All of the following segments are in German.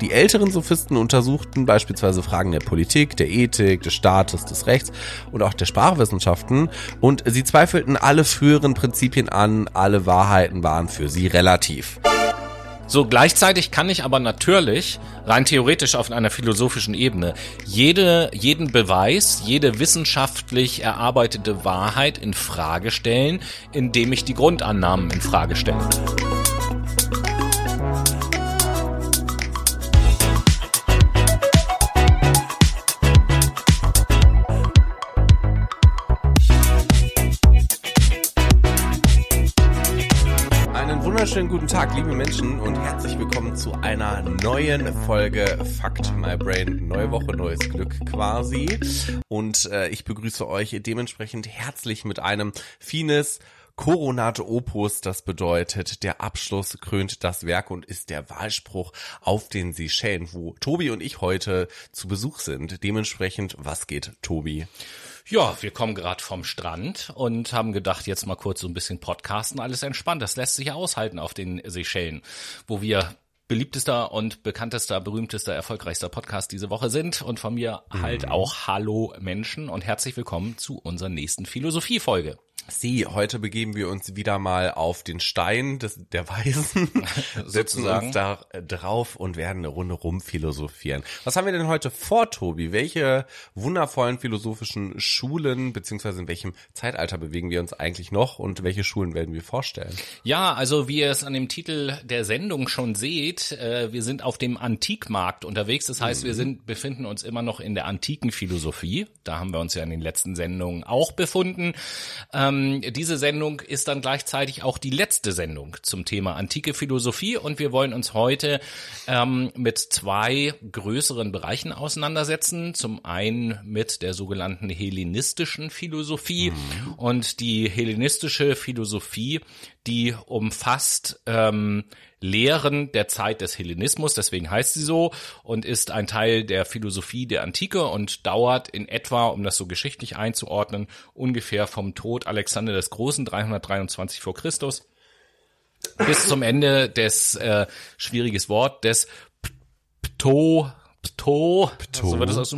Die älteren Sophisten untersuchten beispielsweise Fragen der Politik, der Ethik, des Staates, des Rechts und auch der Sprachwissenschaften und sie zweifelten alle früheren Prinzipien an, alle Wahrheiten waren für sie relativ. So, gleichzeitig kann ich aber natürlich, rein theoretisch auf einer philosophischen Ebene, jede, jeden Beweis, jede wissenschaftlich erarbeitete Wahrheit in Frage stellen, indem ich die Grundannahmen in Frage stelle. Wunderschönen guten Tag, liebe Menschen, und herzlich willkommen zu einer neuen Folge Fucked My Brain. Neue Woche, neues Glück quasi. Und äh, ich begrüße euch dementsprechend herzlich mit einem Fines Coronate Opus, das bedeutet, der Abschluss krönt das Werk und ist der Wahlspruch auf den Seychellen, wo Tobi und ich heute zu Besuch sind. Dementsprechend, was geht, Tobi? Ja, wir kommen gerade vom Strand und haben gedacht, jetzt mal kurz so ein bisschen podcasten, alles entspannt. Das lässt sich ja aushalten auf den Seychellen, wo wir beliebtester und bekanntester, berühmtester, erfolgreichster Podcast diese Woche sind. Und von mir halt mhm. auch Hallo Menschen und herzlich willkommen zu unserer nächsten Philosophiefolge. Sie, heute begeben wir uns wieder mal auf den Stein des, der Weisen, setzen uns da äh, drauf und werden eine Runde rum philosophieren. Was haben wir denn heute vor, Tobi? Welche wundervollen philosophischen Schulen, beziehungsweise in welchem Zeitalter bewegen wir uns eigentlich noch und welche Schulen werden wir vorstellen? Ja, also wie ihr es an dem Titel der Sendung schon seht, äh, wir sind auf dem Antikmarkt unterwegs. Das heißt, mhm. wir sind, befinden uns immer noch in der antiken Philosophie. Da haben wir uns ja in den letzten Sendungen auch befunden. Ähm, diese Sendung ist dann gleichzeitig auch die letzte Sendung zum Thema antike Philosophie und wir wollen uns heute ähm, mit zwei größeren Bereichen auseinandersetzen. Zum einen mit der sogenannten hellenistischen Philosophie mhm. und die hellenistische Philosophie, die umfasst ähm, Lehren der Zeit des Hellenismus, deswegen heißt sie so, und ist ein Teil der Philosophie der Antike und dauert in etwa, um das so geschichtlich einzuordnen, ungefähr vom Tod Alexander des Großen 323 vor Christus bis zum Ende des äh, schwieriges Wort des Pto Pto, Pto. So wird das aus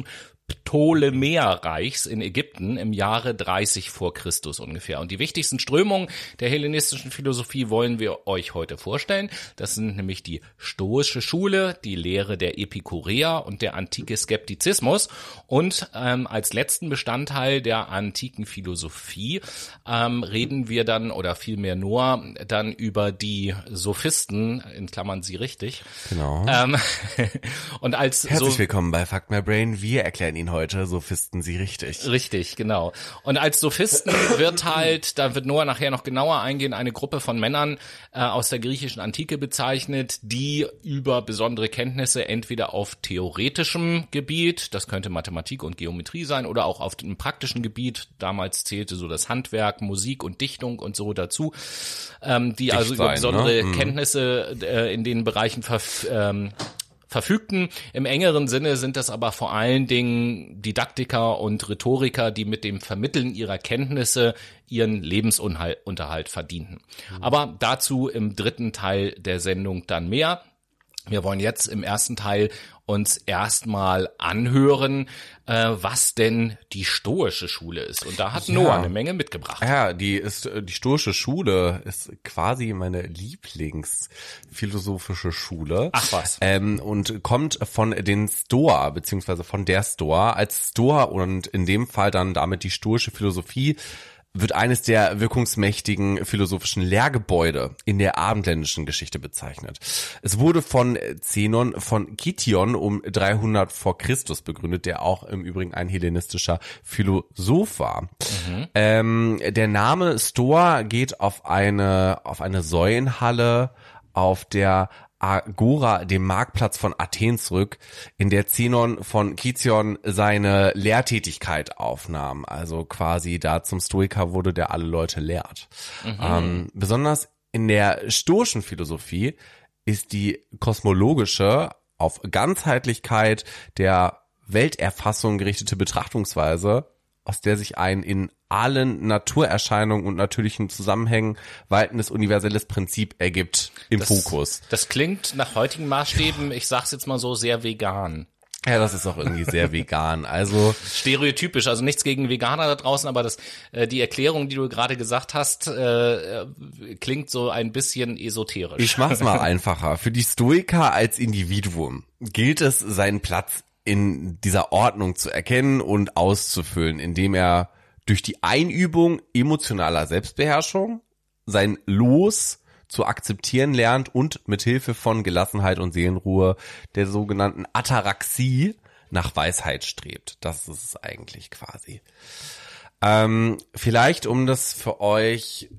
Ptolemäerreichs in Ägypten im Jahre 30 vor Christus ungefähr. Und die wichtigsten Strömungen der hellenistischen Philosophie wollen wir euch heute vorstellen. Das sind nämlich die stoische Schule, die Lehre der Epikureer und der antike Skeptizismus. Und ähm, als letzten Bestandteil der antiken Philosophie ähm, reden wir dann oder vielmehr nur dann über die Sophisten, in Klammern sie richtig. Genau. Ähm, und als Herzlich so willkommen bei Fuck My Brain. Wir erklären ihn heute, Sophisten sie richtig. Richtig, genau. Und als Sophisten wird halt, da wird Noah nachher noch genauer eingehen, eine Gruppe von Männern äh, aus der griechischen Antike bezeichnet, die über besondere Kenntnisse entweder auf theoretischem Gebiet, das könnte Mathematik und Geometrie sein, oder auch auf dem praktischen Gebiet, damals zählte so das Handwerk, Musik und Dichtung und so dazu, ähm, die Dicht also über besondere ne? Mhm. Kenntnisse äh, in den Bereichen verf ähm, verfügten. Im engeren Sinne sind das aber vor allen Dingen Didaktiker und Rhetoriker, die mit dem Vermitteln ihrer Kenntnisse ihren Lebensunterhalt verdienten. Mhm. Aber dazu im dritten Teil der Sendung dann mehr. Wir wollen jetzt im ersten Teil uns erstmal anhören, äh, was denn die stoische Schule ist. Und da hat ja. Noah eine Menge mitgebracht. Ja, die ist die stoische Schule ist quasi meine Lieblingsphilosophische Schule. Ach was. Ähm, und kommt von den Stoa beziehungsweise von der Stoa als Stoa und in dem Fall dann damit die stoische Philosophie wird eines der wirkungsmächtigen philosophischen Lehrgebäude in der abendländischen Geschichte bezeichnet. Es wurde von Zenon von Kition um 300 vor Christus begründet, der auch im Übrigen ein hellenistischer Philosoph war. Mhm. Ähm, der Name Stoa geht auf eine, auf eine Säulenhalle auf der Agora, dem Marktplatz von Athen zurück, in der Zenon von Kizion seine Lehrtätigkeit aufnahm. Also quasi da zum Stoiker wurde, der alle Leute lehrt. Mhm. Ähm, besonders in der stoischen Philosophie ist die kosmologische auf Ganzheitlichkeit der Welterfassung gerichtete Betrachtungsweise aus der sich ein in allen Naturerscheinungen und natürlichen Zusammenhängen waltendes universelles Prinzip ergibt im Das- Fokus. Das klingt nach heutigen Maßstäben, ich sag's jetzt mal so, sehr vegan. Ja, das ist auch irgendwie sehr vegan. Also Stereotypisch, also nichts gegen Veganer da draußen, aber das, äh, die Erklärung, die du gerade gesagt hast, äh, klingt so ein bisschen esoterisch. Ich mach's mal einfacher. Für die Stoiker als Individuum gilt es, seinen Platz in dieser Ordnung zu erkennen und auszufüllen, indem er durch die Einübung emotionaler Selbstbeherrschung sein Los zu akzeptieren lernt und mit Hilfe von Gelassenheit und Seelenruhe der sogenannten Ataraxie nach Weisheit strebt. Das ist es eigentlich quasi. Ähm, vielleicht, um das für euch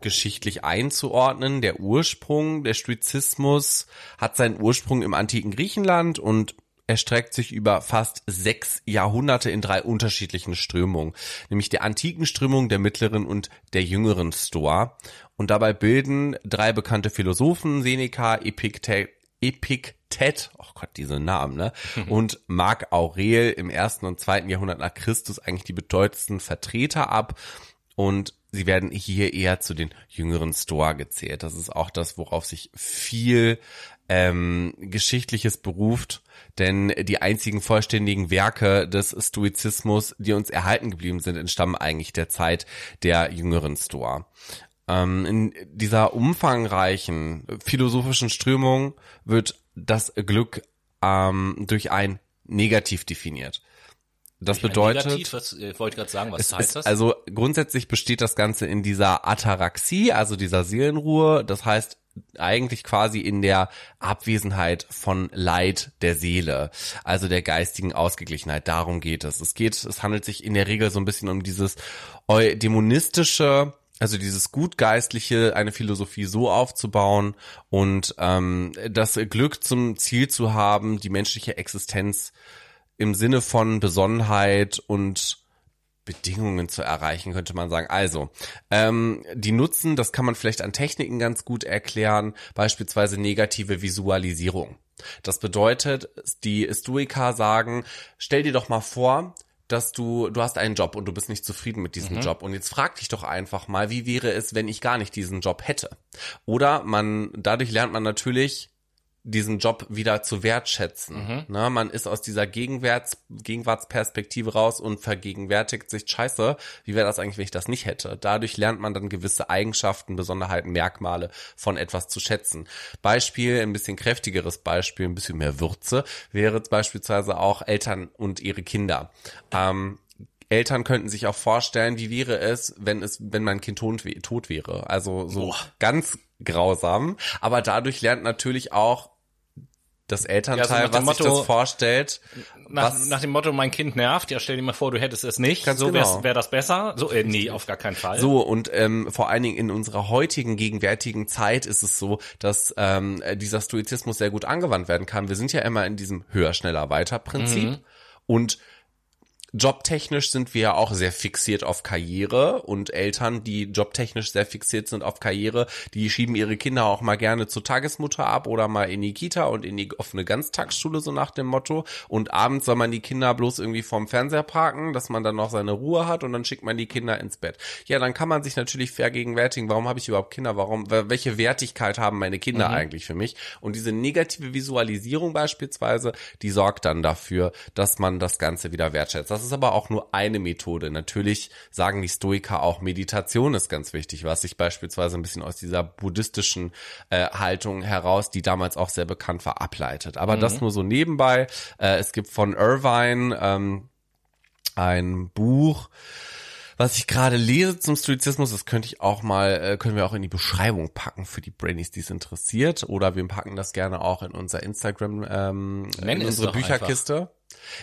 geschichtlich einzuordnen, der Ursprung, der Stoizismus hat seinen Ursprung im antiken Griechenland und erstreckt sich über fast sechs Jahrhunderte in drei unterschiedlichen Strömungen, nämlich der antiken Strömung, der mittleren und der jüngeren Stoa. Und dabei bilden drei bekannte Philosophen, Seneca, Epiktet, Epiktet, oh Gott, diese Namen, ne? Und Marc Aurel im ersten und zweiten Jahrhundert nach Christus eigentlich die bedeutendsten Vertreter ab. Und sie werden hier eher zu den jüngeren Stoa gezählt. Das ist auch das, worauf sich viel ähm, Geschichtliches beruft, denn die einzigen vollständigen Werke des Stoizismus, die uns erhalten geblieben sind, entstammen eigentlich der Zeit der jüngeren Stoa. Ähm, in dieser umfangreichen philosophischen Strömung wird das Glück ähm, durch ein Negativ definiert. Das bedeutet, Negativ, was, äh, wollte gerade sagen, was heißt das? Also grundsätzlich besteht das Ganze in dieser Ataraxie, also dieser Seelenruhe. Das heißt eigentlich quasi in der Abwesenheit von Leid der Seele, also der geistigen Ausgeglichenheit. Darum geht es. Es geht, es handelt sich in der Regel so ein bisschen um dieses dämonistische, also dieses gutgeistliche, eine Philosophie so aufzubauen und ähm, das Glück zum Ziel zu haben, die menschliche Existenz im Sinne von Besonnenheit und Bedingungen zu erreichen, könnte man sagen. Also, ähm, die Nutzen, das kann man vielleicht an Techniken ganz gut erklären, beispielsweise negative Visualisierung. Das bedeutet, die Stoiker sagen, stell dir doch mal vor, dass du, du hast einen Job und du bist nicht zufrieden mit diesem Job. Und jetzt frag dich doch einfach mal, wie wäre es, wenn ich gar nicht diesen Job hätte? Oder man, dadurch lernt man natürlich, diesen Job wieder zu wertschätzen. Ne, man ist aus dieser Gegenwärts, Gegenwartsperspektive raus und vergegenwärtigt sich, scheiße, wie wäre das eigentlich, wenn ich das nicht hätte? Dadurch lernt man dann gewisse Eigenschaften, Besonderheiten, Merkmale von etwas zu schätzen. Beispiel, ein bisschen kräftigeres Beispiel, ein bisschen mehr Würze, wäre beispielsweise auch Eltern und ihre Kinder. Ähm, Eltern könnten sich auch vorstellen, wie wäre es, wenn es, wenn mein Kind tot, tot wäre. Also so Boah. ganz grausam. Aber dadurch lernt natürlich auch das Elternteil, Ja, so nach dem was sich Motto- das vorstellt. Nach, was, nach dem Motto, mein Kind nervt, ja stell dir mal vor, du hättest es nicht, Ganz so genau. wäre wär das besser. So, äh, nee, auf gar keinen Fall. so und ähm, vor allen Dingen in unserer heutigen gegenwärtigen Zeit ist es so, dass ähm, dieser Stoizismus sehr gut angewandt werden kann. Wir sind ja immer in diesem höher, schneller, weiter Prinzip Mhm. und Jobtechnisch sind wir ja auch sehr fixiert auf Karriere und Eltern, die jobtechnisch sehr fixiert sind auf Karriere, die schieben ihre Kinder auch mal gerne zur Tagesmutter ab oder mal in die Kita und in die offene Ganztagsschule, so nach dem Motto. Und abends soll man die Kinder bloß irgendwie vorm Fernseher parken, dass man dann noch seine Ruhe hat und dann schickt man die Kinder ins Bett. Ja, dann kann man sich natürlich vergegenwärtigen, warum habe ich überhaupt Kinder, warum, welche Wertigkeit haben meine Kinder eigentlich für mich? Und diese negative Visualisierung beispielsweise, die sorgt dann dafür, dass man das Ganze wieder wertschätzt. Das ist aber auch nur eine Methode. Natürlich sagen die Stoiker auch, Meditation ist ganz wichtig, was sich beispielsweise ein bisschen aus dieser buddhistischen äh, Haltung heraus, die damals auch sehr bekannt war, ableitet. Aber das nur so nebenbei. Äh, es gibt von Irvine ähm, ein Buch, was ich gerade lese zum Stoizismus, das könnte ich auch mal, äh, können wir auch in die Beschreibung packen für die Brainies, die es interessiert. Oder wir packen das gerne auch in unser Instagram, ähm, Nenn in unsere Bücherkiste. Ja,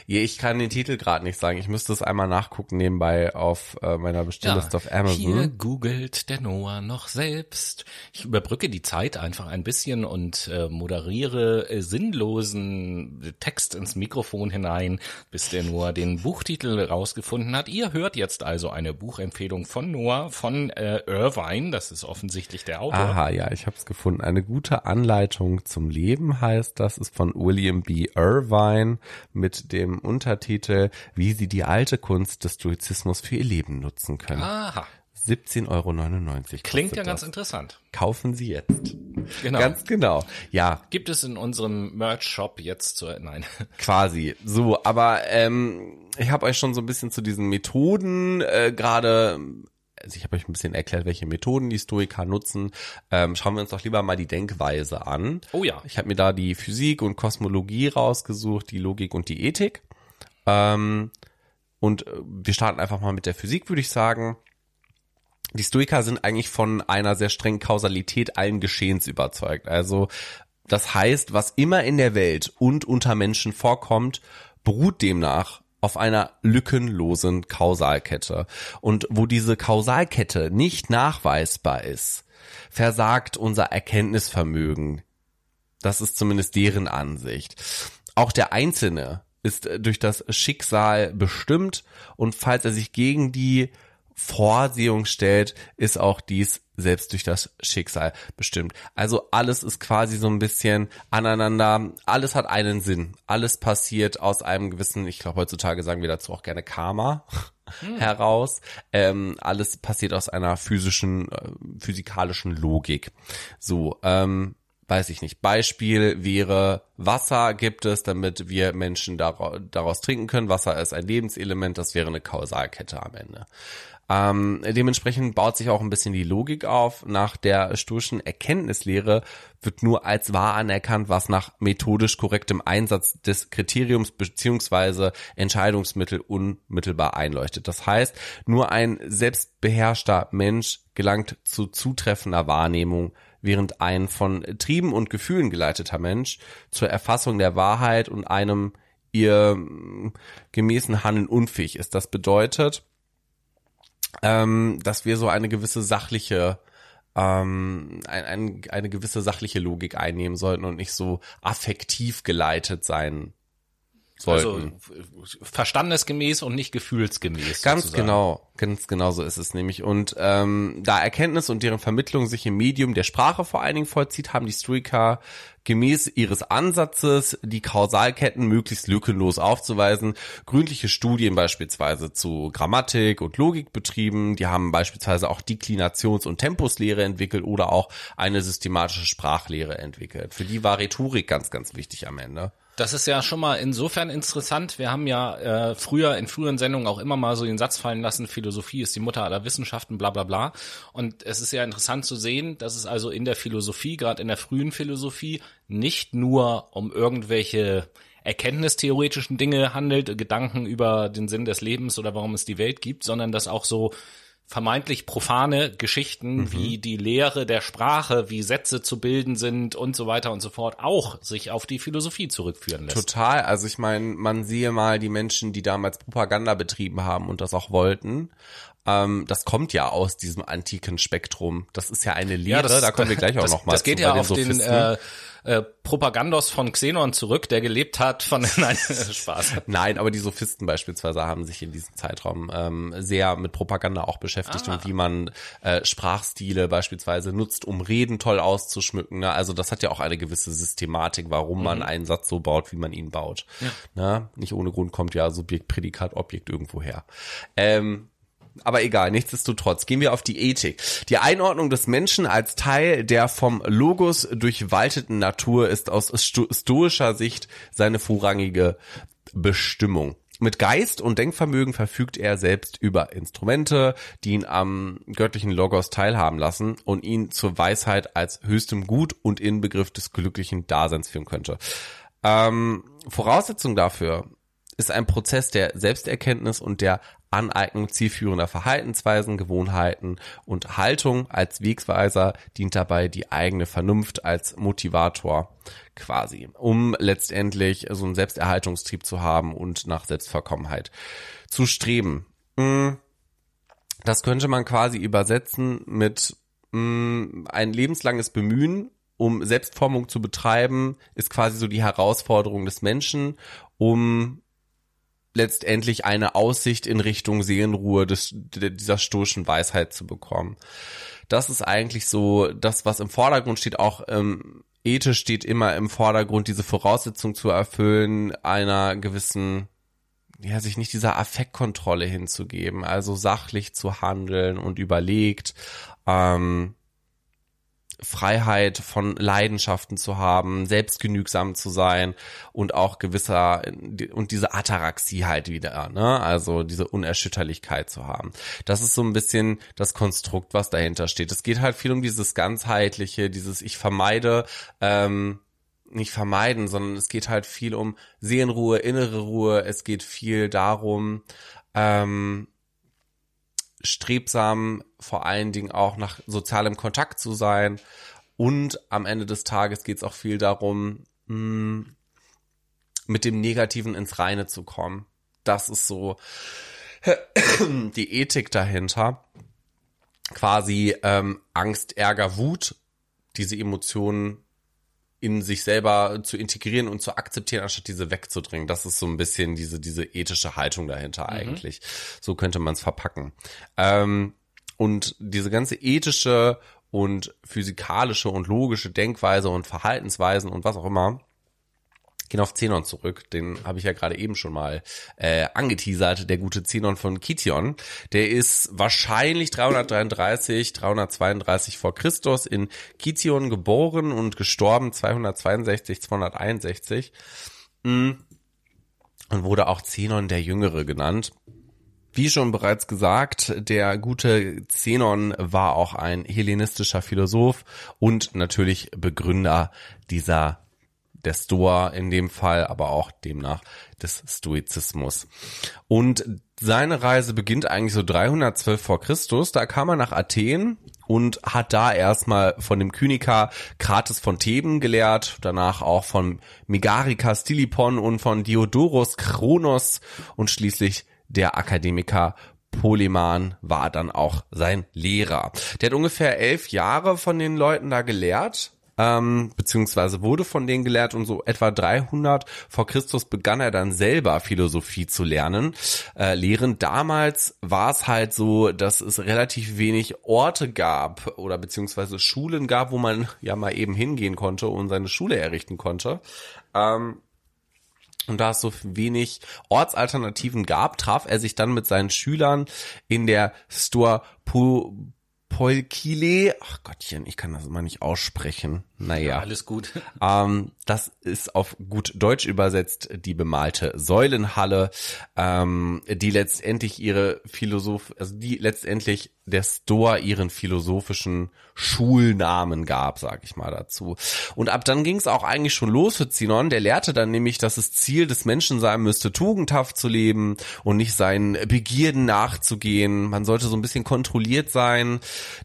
ich kann den Titel gerade nicht sagen. Ich müsste es einmal nachgucken nebenbei auf äh, meiner Bestellliste auf Amazon. Hier googelt der Noah noch selbst. Ich überbrücke die Zeit einfach ein bisschen und äh, moderiere äh, sinnlosen Text ins Mikrofon hinein, bis der Noah den Buchtitel rausgefunden hat. Ihr hört jetzt also eine Buchempfehlung von Noah von äh, Irvine. Das ist offensichtlich der Autor. Aha, ja, ich habe es gefunden. Eine gute Anleitung zum Leben heißt das, ist von William B. Irvine mit mit dem Untertitel Wie sie die alte Kunst des Stoizismus für ihr Leben nutzen können. Aha. 17,99 Euro. Klingt ja das. ganz interessant. Kaufen Sie jetzt. Genau. Ganz genau. Ja, Gibt es in unserem Merch-Shop jetzt zu, nein. quasi. So, aber ähm, ich habe euch schon so ein bisschen zu diesen Methoden äh, gerade, also ich habe euch ein bisschen erklärt, welche Methoden die Stoiker nutzen. Ähm, schauen wir uns doch lieber mal die Denkweise an. Oh ja. Ich habe mir da die Physik und Kosmologie rausgesucht, die Logik und die Ethik. Ähm, und äh, wir starten einfach mal mit der Physik, würde ich sagen. Die Stoiker sind eigentlich von einer sehr strengen Kausalität allen Geschehens überzeugt. Also das heißt, was immer in der Welt und unter Menschen vorkommt, beruht demnach auf einer lückenlosen Kausalkette. Und wo diese Kausalkette nicht nachweisbar ist, versagt unser Erkenntnisvermögen. Das ist zumindest deren Ansicht. Auch der Einzelne ist durch das Schicksal bestimmt und falls er sich gegen die Vorsehung stellt, ist auch dies selbst durch das Schicksal bestimmt. Also alles ist quasi so ein bisschen aneinander, alles hat einen Sinn. Alles passiert aus einem gewissen, ich glaube heutzutage sagen wir dazu auch gerne Karma heraus. Ähm, alles passiert aus einer physischen, äh, physikalischen Logik. So, ähm, weiß ich nicht. Beispiel wäre, Wasser gibt es, damit wir Menschen daraus, daraus trinken können. Wasser ist ein Lebenselement, das wäre eine Kausalkette am Ende. Ähm, dementsprechend baut sich auch ein bisschen die Logik auf. Nach der stoischen Erkenntnislehre wird nur als wahr anerkannt, was nach methodisch korrektem Einsatz des Kriteriums beziehungsweise Entscheidungsmittel unmittelbar einleuchtet. Das heißt, nur ein selbstbeherrschter Mensch gelangt zu zutreffender Wahrnehmung, während ein von Trieben und Gefühlen geleiteter Mensch zur Erfassung der Wahrheit und einem ihr mm, gemäßen Handeln unfähig ist. Das bedeutet, ähm, dass wir so eine gewisse sachliche ähm, ein, ein, eine gewisse sachliche Logik einnehmen sollten und nicht so affektiv geleitet sein sollten. Also verstandesgemäß und nicht gefühlsgemäß. Ganz sozusagen. genau, ganz genau so ist es nämlich. Und ähm, da Erkenntnis und deren Vermittlung sich im Medium der Sprache vor allen Dingen vollzieht, haben die Stoiker gemäß ihres Ansatzes die Kausalketten möglichst lückenlos aufzuweisen. Gründliche Studien beispielsweise zu Grammatik und Logik betrieben. Die haben beispielsweise auch Deklinations- und Tempuslehre entwickelt oder auch eine systematische Sprachlehre entwickelt. Für die war Rhetorik ganz, ganz wichtig am Ende. Das ist ja schon mal insofern interessant. Wir haben ja äh, früher in früheren Sendungen auch immer mal so den Satz fallen lassen, Philosophie ist die Mutter aller Wissenschaften, bla bla bla. Und es ist ja interessant zu sehen, dass es also in der Philosophie, gerade in der frühen Philosophie, nicht nur um irgendwelche erkenntnistheoretischen Dinge handelt, Gedanken über den Sinn des Lebens oder warum es die Welt gibt, sondern dass auch so vermeintlich profane Geschichten Mhm. wie die Lehre der Sprache, wie Sätze zu bilden sind und so weiter und so fort auch sich auf die Philosophie zurückführen lässt. Total. Also ich meine, man sehe mal die Menschen, die damals Propaganda betrieben haben und das auch wollten. Ähm, das kommt ja aus diesem antiken Spektrum. Das ist ja eine Lehre, da kommen wir gleich auch das, noch mal Das geht zu ja auf den äh, äh, Propagandos von Xenon zurück, der gelebt hat von nein Spaß. Nein, aber die Sophisten beispielsweise haben sich in diesem Zeitraum ähm, sehr mit Propaganda auch beschäftigt Ah. und wie man äh, Sprachstile beispielsweise nutzt, um Reden toll auszuschmücken. Ne? Also das hat ja auch eine gewisse Systematik, warum Mhm. man einen Satz so baut, wie man ihn baut. Ne? Nicht ohne Grund kommt ja Subjekt, Prädikat, Objekt irgendwo her. Ähm, aber egal, nichtsdestotrotz gehen wir auf die Ethik. Die Einordnung des Menschen als Teil der vom Logos durchwalteten Natur ist aus sto stoischer Sicht seine vorrangige Bestimmung. Mit Geist und Denkvermögen verfügt er selbst über Instrumente, die ihn am göttlichen Logos teilhaben lassen und ihn zur Weisheit als höchstem Gut und Inbegriff des glücklichen Daseins führen könnte. Ähm, Voraussetzung dafür ist ein Prozess der Selbsterkenntnis und der Aneignung zielführender Verhaltensweisen, Gewohnheiten und Haltung als Wegweiser dient dabei die eigene Vernunft als Motivator quasi, um letztendlich so einen Selbsterhaltungstrieb zu haben und nach Selbstverkommenheit zu streben. Mm, Das könnte man quasi übersetzen mit mm, ein lebenslanges Bemühen, um Selbstformung zu betreiben, ist quasi so die Herausforderung des Menschen, um letztendlich eine Aussicht in Richtung Seelenruhe des, dieser stoischen Weisheit zu bekommen. Das ist eigentlich so das, was im Vordergrund steht, auch ähm, ethisch steht immer im Vordergrund, diese Voraussetzung zu erfüllen, einer gewissen, ja, sich nicht dieser Affektkontrolle hinzugeben, also sachlich zu handeln und überlegt, ähm, Freiheit von Leidenschaften zu haben, selbstgenügsam zu sein und auch gewisser und diese Ataraxie halt wieder, ne? Also diese Unerschütterlichkeit zu haben. Das ist so ein bisschen das Konstrukt, was dahinter steht. Es geht halt viel um dieses ganzheitliche, dieses ich vermeide ähm, nicht vermeiden, sondern es geht halt viel um Seelenruhe, innere Ruhe. Es geht viel darum, ähm, strebsam vor allen Dingen auch nach sozialem Kontakt zu sein. Und am Ende des Tages geht es auch viel darum, hm, mit dem Negativen ins Reine zu kommen. Das ist so die Ethik dahinter. Quasi ähm, Angst, Ärger, Wut, diese Emotionen in sich selber zu integrieren und zu akzeptieren, anstatt diese wegzudrängen. Das ist so ein bisschen diese, diese ethische Haltung dahinter mhm. eigentlich. So könnte man es verpacken. Ähm, und diese ganze ethische und physikalische und logische Denkweise und Verhaltensweisen und was auch immer, gehen auf Zenon zurück. Den habe ich ja gerade eben schon mal äh, angeteasert, der gute Zenon von Kition. Der ist wahrscheinlich 333, 332 vor Christus in Kition geboren und gestorben 262, 261. Mm. Und wurde auch Zenon der Jüngere genannt. Wie schon bereits gesagt, der gute Zenon war auch ein hellenistischer Philosoph und natürlich Begründer dieser der Stoa in dem Fall, aber auch demnach des Stoizismus. Und seine Reise beginnt eigentlich so 312 vor Christus. Da kam er nach Athen und hat da erstmal von dem Kyniker Krates von Theben gelehrt, danach auch von Megarikas Stilipon und von Diodorus Kronos und schließlich der Akademiker Poleman war dann auch sein Lehrer. Der hat ungefähr elf Jahre von den Leuten da gelehrt ähm, beziehungsweise wurde von denen gelehrt und so etwa 300 vor Christus begann er dann selber Philosophie zu lernen, äh, lehren. Damals war es halt so, dass es relativ wenig Orte gab oder beziehungsweise Schulen gab, wo man ja mal eben hingehen konnte und seine Schule errichten konnte. Ähm, und da es so wenig Ortsalternativen gab, traf er sich dann mit seinen Schülern in der Stor Polkile, ach Gottchen, ich kann das immer nicht aussprechen. Naja. Ja, alles gut. Ähm, das ist auf gut Deutsch übersetzt die bemalte Säulenhalle, ähm, die letztendlich ihre Philosoph, also die letztendlich der Stoa ihren philosophischen Schulnamen gab, sag ich mal dazu. Und ab dann ging es auch eigentlich schon los für Zinon. Der lehrte dann nämlich, dass das Ziel des Menschen sein müsste, tugendhaft zu leben und nicht seinen Begierden nachzugehen. Man sollte so ein bisschen kontrolliert sein.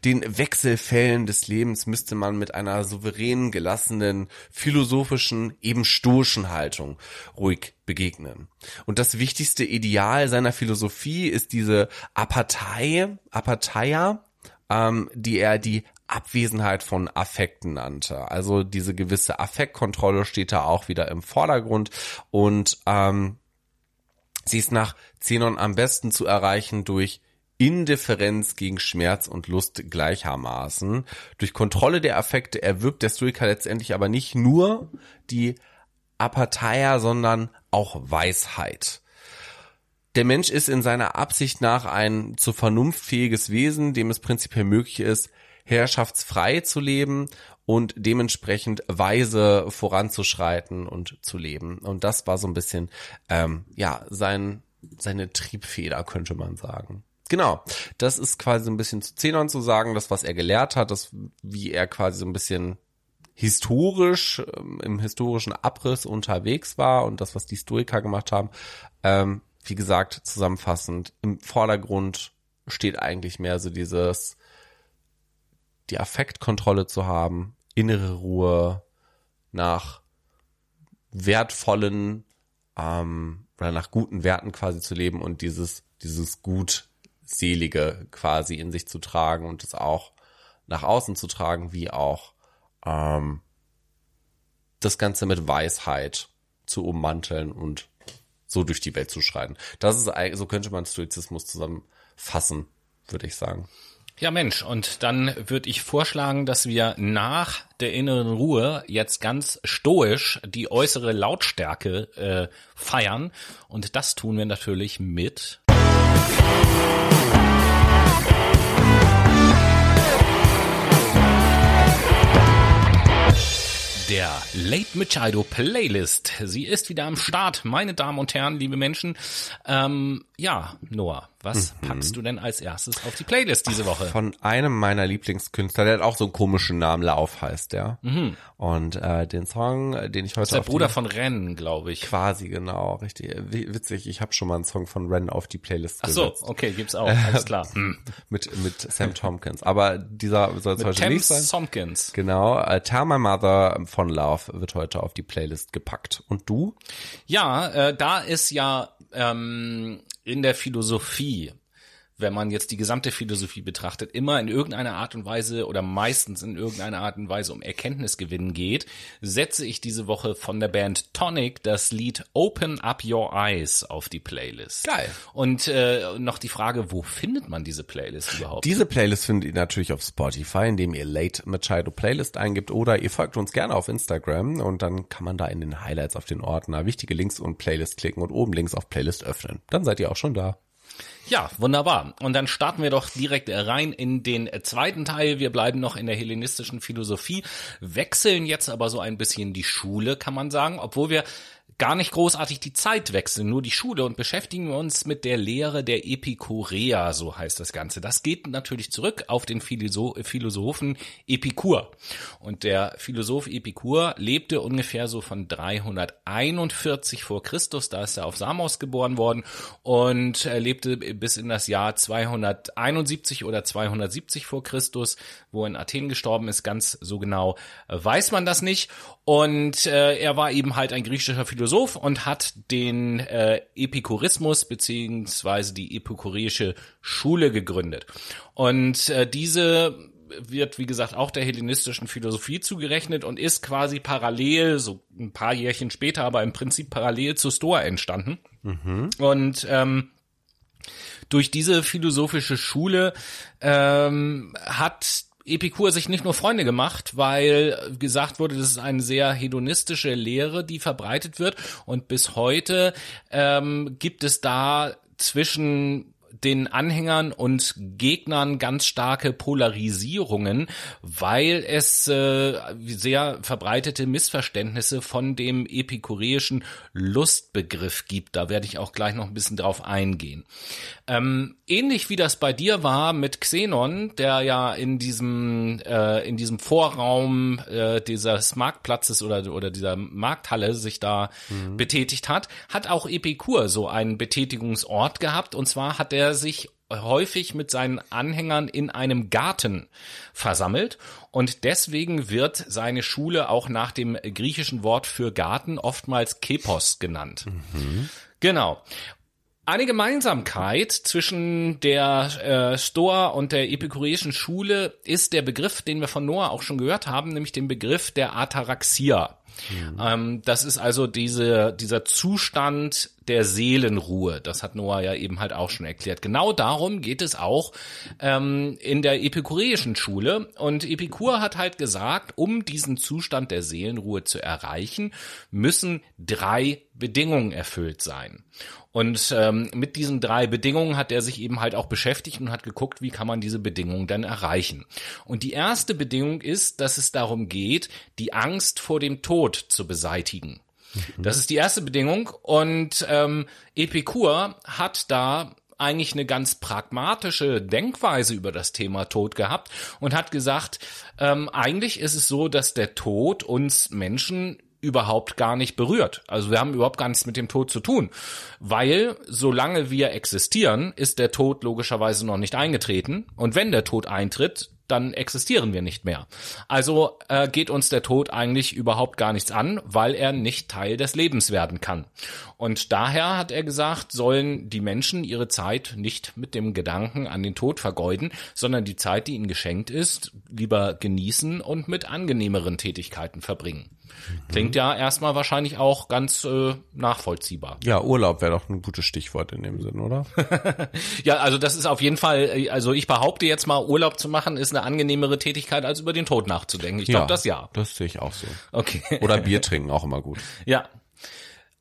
Den Wechselfällen des Lebens müsste man mit einer souveränen, gelassenen, philosophischen, eben stoischen Haltung ruhig begegnen. Und das wichtigste Ideal seiner Philosophie ist diese Apathei, Apatheia, ähm, die er die Abwesenheit von Affekten nannte. Also diese gewisse Affektkontrolle steht da auch wieder im Vordergrund und ähm, sie ist nach Zenon am besten zu erreichen durch Indifferenz gegen Schmerz und Lust gleichermaßen. Durch Kontrolle der Affekte erwirbt der Stoiker letztendlich aber nicht nur die Apatheia, sondern auch Weisheit. Der Mensch ist in seiner Absicht nach ein zu vernunftfähiges Wesen, dem es prinzipiell möglich ist, herrschaftsfrei zu leben und dementsprechend weise voranzuschreiten und zu leben. Und das war so ein bisschen ähm, ja sein seine Triebfeder könnte man sagen. Genau, das ist quasi so ein bisschen zu Zenon zu sagen, das was er gelehrt hat, das wie er quasi so ein bisschen historisch, ähm, im historischen Abriss unterwegs war und das, was die Stoiker gemacht haben. Ähm, wie gesagt, zusammenfassend, im Vordergrund steht eigentlich mehr so dieses, die Affektkontrolle zu haben, innere Ruhe, nach wertvollen ähm, oder nach guten Werten quasi zu leben und dieses, dieses Gutselige quasi in sich zu tragen und es auch nach außen zu tragen, wie auch ähm, das Ganze mit Weisheit zu ummanteln und so durch die Welt zu schreiten. Das ist so könnte man Stoizismus zusammenfassen, würde ich sagen. Ja Mensch, und dann würde ich vorschlagen, dass wir nach der inneren Ruhe jetzt ganz stoisch die äußere Lautstärke äh, feiern. Und das tun wir natürlich mit. Der Late Machado Playlist. Sie ist wieder am Start, meine Damen und Herren, liebe Menschen. Ähm, ja, Noah, was mhm. packst du denn als erstes auf die Playlist diese Woche? Von einem meiner Lieblingskünstler, der hat auch so einen komischen Namen, Lauf heißt der. Mhm. Und äh, den Song, den ich heute das ist der Bruder von Ren, glaube ich. Quasi genau, richtig. Witzig, ich habe schon mal einen Song von Ren auf die Playlist Ach so, okay, gibt's auch, alles klar. Mit mit Sam Tompkins. Aber dieser soll zum Beispiel nicht sein. Tompkins. Genau, äh, Tell My Mother von Love wird heute auf die Playlist gepackt. Und du? Ja, äh, da ist ja ähm, in der Philosophie wenn man jetzt die gesamte Philosophie betrachtet, immer in irgendeiner Art und Weise oder meistens in irgendeiner Art und Weise um Erkenntnisgewinn geht, setze ich diese Woche von der Band Tonic das Lied Open Up Your Eyes auf die Playlist. Geil. Und äh, noch die Frage, wo findet man diese Playlist überhaupt? Diese Playlist findet ihr natürlich auf Spotify, indem ihr Late Machado Playlist eingibt oder ihr folgt uns gerne auf Instagram und dann kann man da in den Highlights auf den Ordner wichtige Links und Playlist klicken und oben links auf Playlist öffnen. Dann seid ihr auch schon da. Ja, wunderbar. Und dann starten wir doch direkt rein in den zweiten Teil. Wir bleiben noch in der hellenistischen Philosophie, wechseln jetzt aber so ein bisschen die Schule, kann man sagen, obwohl wir gar nicht großartig die Zeit wechseln, nur die Schule und beschäftigen wir uns mit der Lehre der Epikurea, so heißt das Ganze. Das geht natürlich zurück auf den Philosophen Epikur. Und der Philosoph Epikur lebte ungefähr so von 341 vor Christus, da ist er auf Samos geboren worden und er lebte bis in das Jahr 271 oder 270 vor Christus, wo er in Athen gestorben ist. Ganz so genau weiß man das nicht. Und äh, er war eben halt ein griechischer Philosoph und hat den äh, Epikurismus beziehungsweise die epikureische Schule gegründet. Und äh, diese wird, wie gesagt, auch der hellenistischen Philosophie zugerechnet und ist quasi parallel, so ein paar Jährchen später, aber im Prinzip parallel zu Stoa entstanden. Mhm. Und ähm, durch diese philosophische Schule ähm, hat Epikur sich nicht nur Freunde gemacht, weil gesagt wurde, das ist eine sehr hedonistische Lehre, die verbreitet wird. Und bis heute ähm, gibt es da zwischen den Anhängern und Gegnern ganz starke Polarisierungen, weil es äh, sehr verbreitete Missverständnisse von dem epikureischen Lustbegriff gibt. Da werde ich auch gleich noch ein bisschen drauf eingehen. Ähm, ähnlich wie das bei dir war mit Xenon, der ja in diesem äh, in diesem Vorraum äh, dieses Marktplatzes oder oder dieser Markthalle sich da mhm. betätigt hat, hat auch Epikur so einen Betätigungsort gehabt und zwar hat er sich häufig mit seinen Anhängern in einem Garten versammelt und deswegen wird seine Schule auch nach dem griechischen Wort für Garten oftmals Kepos genannt. Mhm. Genau. Eine Gemeinsamkeit zwischen der äh, Stoa und der epikureischen Schule ist der Begriff, den wir von Noah auch schon gehört haben, nämlich den Begriff der Ataraxia. Mhm. Ähm, das ist also diese, dieser Zustand der Seelenruhe. Das hat Noah ja eben halt auch schon erklärt. Genau darum geht es auch ähm, in der epikureischen Schule. Und Epikur hat halt gesagt, um diesen Zustand der Seelenruhe zu erreichen, müssen drei Bedingungen erfüllt sein. Und ähm, mit diesen drei Bedingungen hat er sich eben halt auch beschäftigt und hat geguckt, wie kann man diese Bedingungen dann erreichen. Und die erste Bedingung ist, dass es darum geht, die Angst vor dem Tod zu beseitigen. Mhm. Das ist die erste Bedingung. Und ähm, Epikur hat da eigentlich eine ganz pragmatische Denkweise über das Thema Tod gehabt und hat gesagt, ähm, eigentlich ist es so, dass der Tod uns Menschen überhaupt gar nicht berührt. Also wir haben überhaupt gar nichts mit dem Tod zu tun, weil solange wir existieren, ist der Tod logischerweise noch nicht eingetreten und wenn der Tod eintritt, dann existieren wir nicht mehr. Also äh, geht uns der Tod eigentlich überhaupt gar nichts an, weil er nicht Teil des Lebens werden kann. Und daher hat er gesagt, sollen die Menschen ihre Zeit nicht mit dem Gedanken an den Tod vergeuden, sondern die Zeit, die ihnen geschenkt ist, lieber genießen und mit angenehmeren Tätigkeiten verbringen. Klingt ja erstmal wahrscheinlich auch ganz äh, nachvollziehbar. Ja, Urlaub wäre doch ein gutes Stichwort in dem Sinn, oder? ja, also das ist auf jeden Fall, äh, also ich behaupte jetzt mal, Urlaub zu machen ist eine angenehmere Tätigkeit, als über den Tod nachzudenken. Ich glaube, das ja. Das sehe ich auch so. Okay. Oder Bier trinken, auch immer gut. Ja,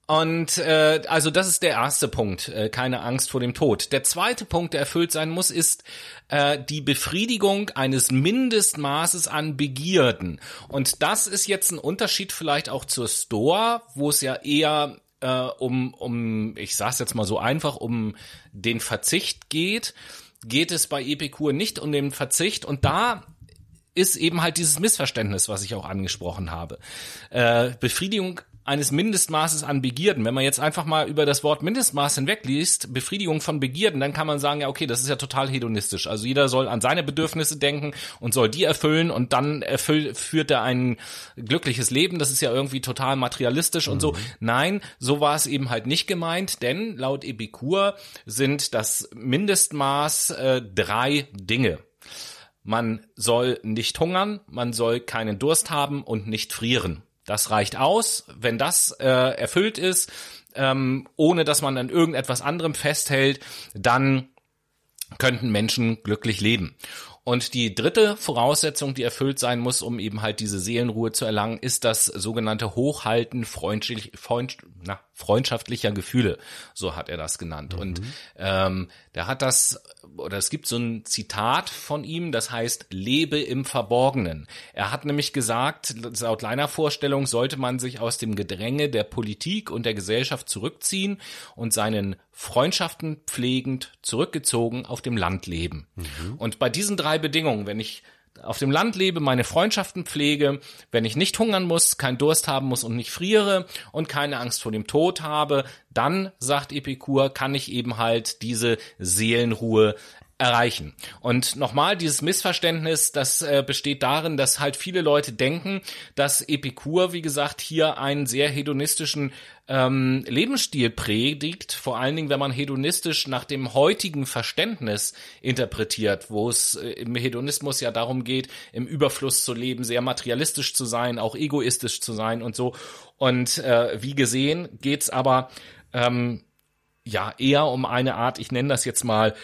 und äh, also das ist der erste Punkt, äh, keine Angst vor dem Tod. Der zweite Punkt, der erfüllt sein muss, ist äh, die Befriedigung eines Mindestmaßes an Begierden. Und das ist jetzt ein Unterschied vielleicht auch zur Store, wo es ja eher äh, um, um, ich sag's jetzt mal so einfach, um den Verzicht geht, geht es bei Epikur nicht um den Verzicht. Und da ist eben halt dieses Missverständnis, was ich auch angesprochen habe. Äh, Befriedigung eines Mindestmaßes an Begierden. Wenn man jetzt einfach mal über das Wort Mindestmaß hinwegliest, Befriedigung von Begierden, dann kann man sagen, ja, okay, das ist ja total hedonistisch. Also jeder soll an seine Bedürfnisse denken und soll die erfüllen und dann erfüllt, führt er ein glückliches Leben. Das ist ja irgendwie total materialistisch mhm. und so. Mhm. Nein, so war es eben halt nicht gemeint, denn laut Epikur sind das Mindestmaß äh, drei Dinge. Man soll nicht hungern, man soll keinen Durst haben und nicht frieren. Das reicht aus. Wenn das äh, erfüllt ist, ähm, ohne dass man an irgendetwas anderem festhält, dann könnten Menschen glücklich leben. Und die dritte Voraussetzung, die erfüllt sein muss, um eben halt diese Seelenruhe zu erlangen, ist das sogenannte Hochhalten freundlich, freund, na, freundschaftlicher Gefühle. So hat er das genannt. Mhm. Und ähm, der hat das, oder es gibt so ein Zitat von ihm, das heißt, lebe im Verborgenen. Er hat nämlich gesagt, laut seiner Vorstellung sollte man sich aus dem Gedränge der Politik und der Gesellschaft zurückziehen und seinen Freundschaften pflegend zurückgezogen auf dem Land leben. Mhm. Und bei diesen drei Bedingungen, wenn ich auf dem Land lebe, meine Freundschaften pflege, wenn ich nicht hungern muss, keinen Durst haben muss und nicht friere und keine Angst vor dem Tod habe, dann, sagt Epikur, kann ich eben halt diese Seelenruhe erreichen. Und nochmal, dieses Missverständnis, das äh, besteht darin, dass halt viele Leute denken, dass Epikur, wie gesagt, hier einen sehr hedonistischen ähm, Lebensstil predigt, vor allen Dingen, wenn man hedonistisch nach dem heutigen Verständnis interpretiert, wo es äh, im Hedonismus ja darum geht, im Überfluss zu leben, sehr materialistisch zu sein, auch egoistisch zu sein und so. Und äh, wie gesehen geht's aber ähm, ja eher um eine Art, ich nenne das jetzt mal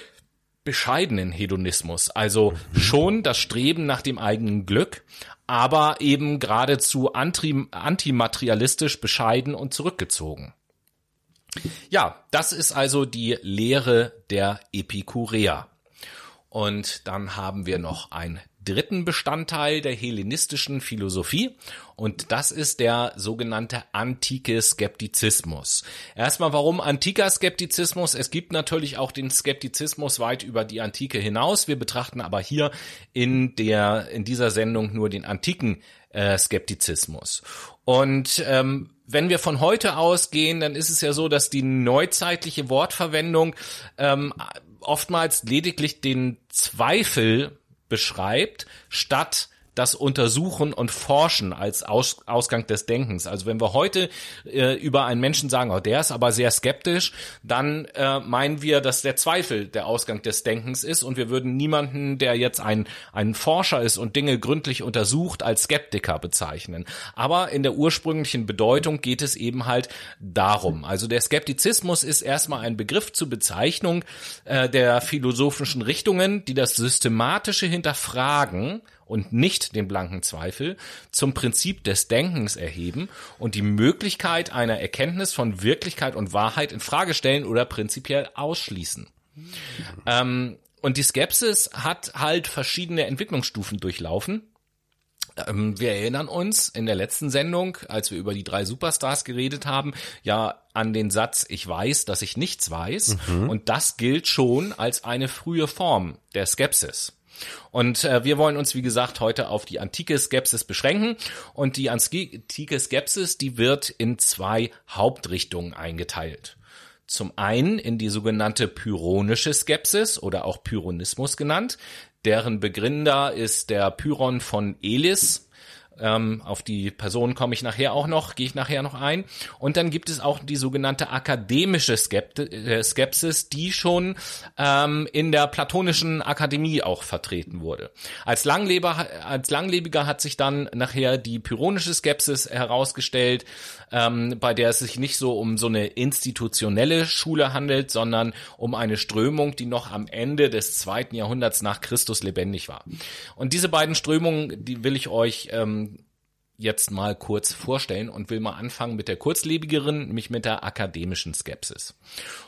bescheidenen Hedonismus. Also schon das Streben nach dem eigenen Glück, aber eben geradezu anti antimaterialistisch bescheiden und zurückgezogen. Ja, das ist also die Lehre der Epikureer. Und dann haben wir noch ein dritten Bestandteil der hellenistischen Philosophie und das ist der sogenannte antike Skeptizismus. Erstmal, warum antiker Skeptizismus? Es gibt natürlich auch den Skeptizismus weit über die Antike hinaus. Wir betrachten aber hier in der in dieser Sendung nur den antiken äh, Skeptizismus. Und ähm, wenn wir von heute ausgehen, dann ist es ja so, dass die neuzeitliche Wortverwendung ähm, oftmals lediglich den Zweifel beschreibt, statt das Untersuchen und Forschen als Aus Ausgang des Denkens. Also wenn wir heute äh, über einen Menschen sagen, oh, der ist aber sehr skeptisch, dann äh, meinen wir, dass der Zweifel der Ausgang des Denkens ist und wir würden niemanden, der jetzt ein, ein Forscher ist und Dinge gründlich untersucht, als Skeptiker bezeichnen. Aber in der ursprünglichen Bedeutung geht es eben halt darum. Also der Skeptizismus ist erstmal ein Begriff zur Bezeichnung äh, der philosophischen Richtungen, die das systematische Hinterfragen und nicht den blanken Zweifel zum Prinzip des Denkens erheben und die Möglichkeit einer Erkenntnis von Wirklichkeit und Wahrheit in Frage stellen oder prinzipiell ausschließen. Ähm, und die Skepsis hat halt verschiedene Entwicklungsstufen durchlaufen. Ähm, wir erinnern uns in der letzten Sendung, als wir über die drei Superstars geredet haben, ja an den Satz, ich weiß, dass ich nichts weiß. Mhm. Und das gilt schon als eine frühe Form der Skepsis. Und äh, wir wollen uns, wie gesagt, heute auf die antike Skepsis beschränken. Und die antike Skepsis, die wird in zwei Hauptrichtungen eingeteilt. Zum einen in die sogenannte pyrrhonische Skepsis oder auch Pyrrhonismus genannt. Deren Begründer ist der Pyrrhon von Elis, Ähm, auf die Person komme ich nachher auch noch, gehe ich nachher noch ein. Und dann gibt es auch die sogenannte akademische äh, Skepsis, die schon ähm, in der platonischen Akademie auch vertreten wurde. Als, Langleber, als Langlebiger hat sich dann nachher die pyrrhonische Skepsis herausgestellt, ähm, bei der es sich nicht so um so eine institutionelle Schule handelt, sondern um eine Strömung, die noch am Ende des zweiten Jahrhunderts nach Christus lebendig war. Und diese beiden Strömungen, die will ich euch ähm, jetzt mal kurz vorstellen und will mal anfangen mit der kurzlebigeren, nämlich mit der akademischen Skepsis.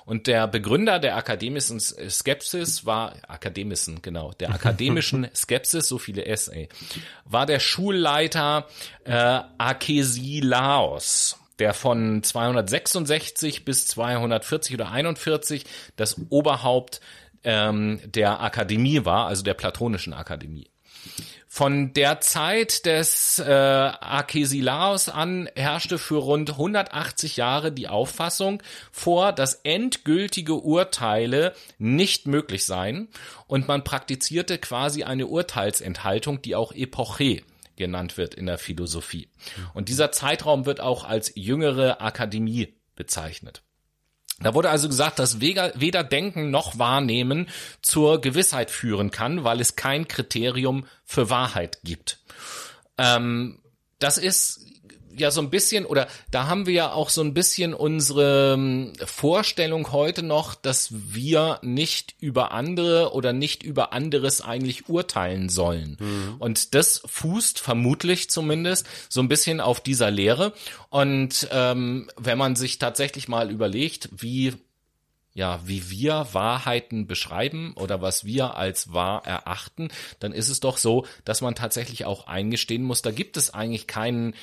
Und der Begründer der akademischen Skepsis war, akademischen, genau, der akademischen Skepsis, so viele S, ey, war der Schulleiter äh, Akesilaos der von 266 bis 240 oder 41 das Oberhaupt ähm, der Akademie war, also der platonischen Akademie. Von der Zeit des äh, Akesilaos an herrschte für rund 180 Jahre die Auffassung vor, dass endgültige Urteile nicht möglich seien und man praktizierte quasi eine Urteilsenthaltung, die auch Epoche genannt wird in der Philosophie. Und dieser Zeitraum wird auch als jüngere Akademie bezeichnet. Da wurde also gesagt, dass weder Denken noch Wahrnehmen zur Gewissheit führen kann, weil es kein Kriterium für Wahrheit gibt. Ähm, das ist ja so ein bisschen, oder da haben wir ja auch so ein bisschen unsere ähm, Vorstellung heute noch, dass wir nicht über andere oder nicht über anderes eigentlich urteilen sollen. Mhm. Und das fußt vermutlich zumindest so ein bisschen auf dieser Lehre. Und ähm, wenn man sich tatsächlich mal überlegt, wie ja, wie wir Wahrheiten beschreiben oder was wir als wahr erachten, dann ist es doch so, dass man tatsächlich auch eingestehen muss, da gibt es eigentlich keinen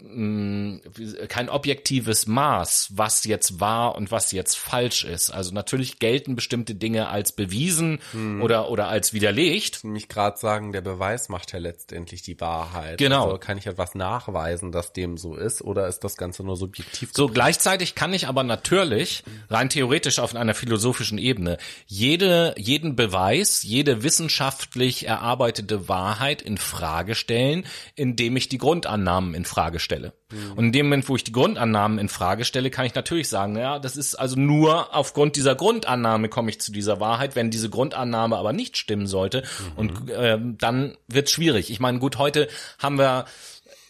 kein objektives Maß, was jetzt wahr und was jetzt falsch ist. Also natürlich gelten bestimmte Dinge als bewiesen hm. oder oder als widerlegt. Nämlich gerade sagen, der Beweis macht ja letztendlich die Wahrheit. Genau. Also kann ich etwas nachweisen, dass dem so ist, oder ist das Ganze nur subjektiv? So gleichzeitig kann ich aber natürlich rein theoretisch auf einer philosophischen Ebene jede jeden Beweis, jede wissenschaftlich erarbeitete Wahrheit in Frage stellen, indem ich die Grundannahmen in Frage stelle stelle. Mhm. Und in dem Moment, wo ich die Grundannahmen in Frage stelle, kann ich natürlich sagen, ja, das ist also nur aufgrund dieser Grundannahme komme ich zu dieser Wahrheit. Wenn diese Grundannahme aber nicht stimmen sollte, mhm. und äh, dann wird schwierig. Ich meine, gut, heute haben wir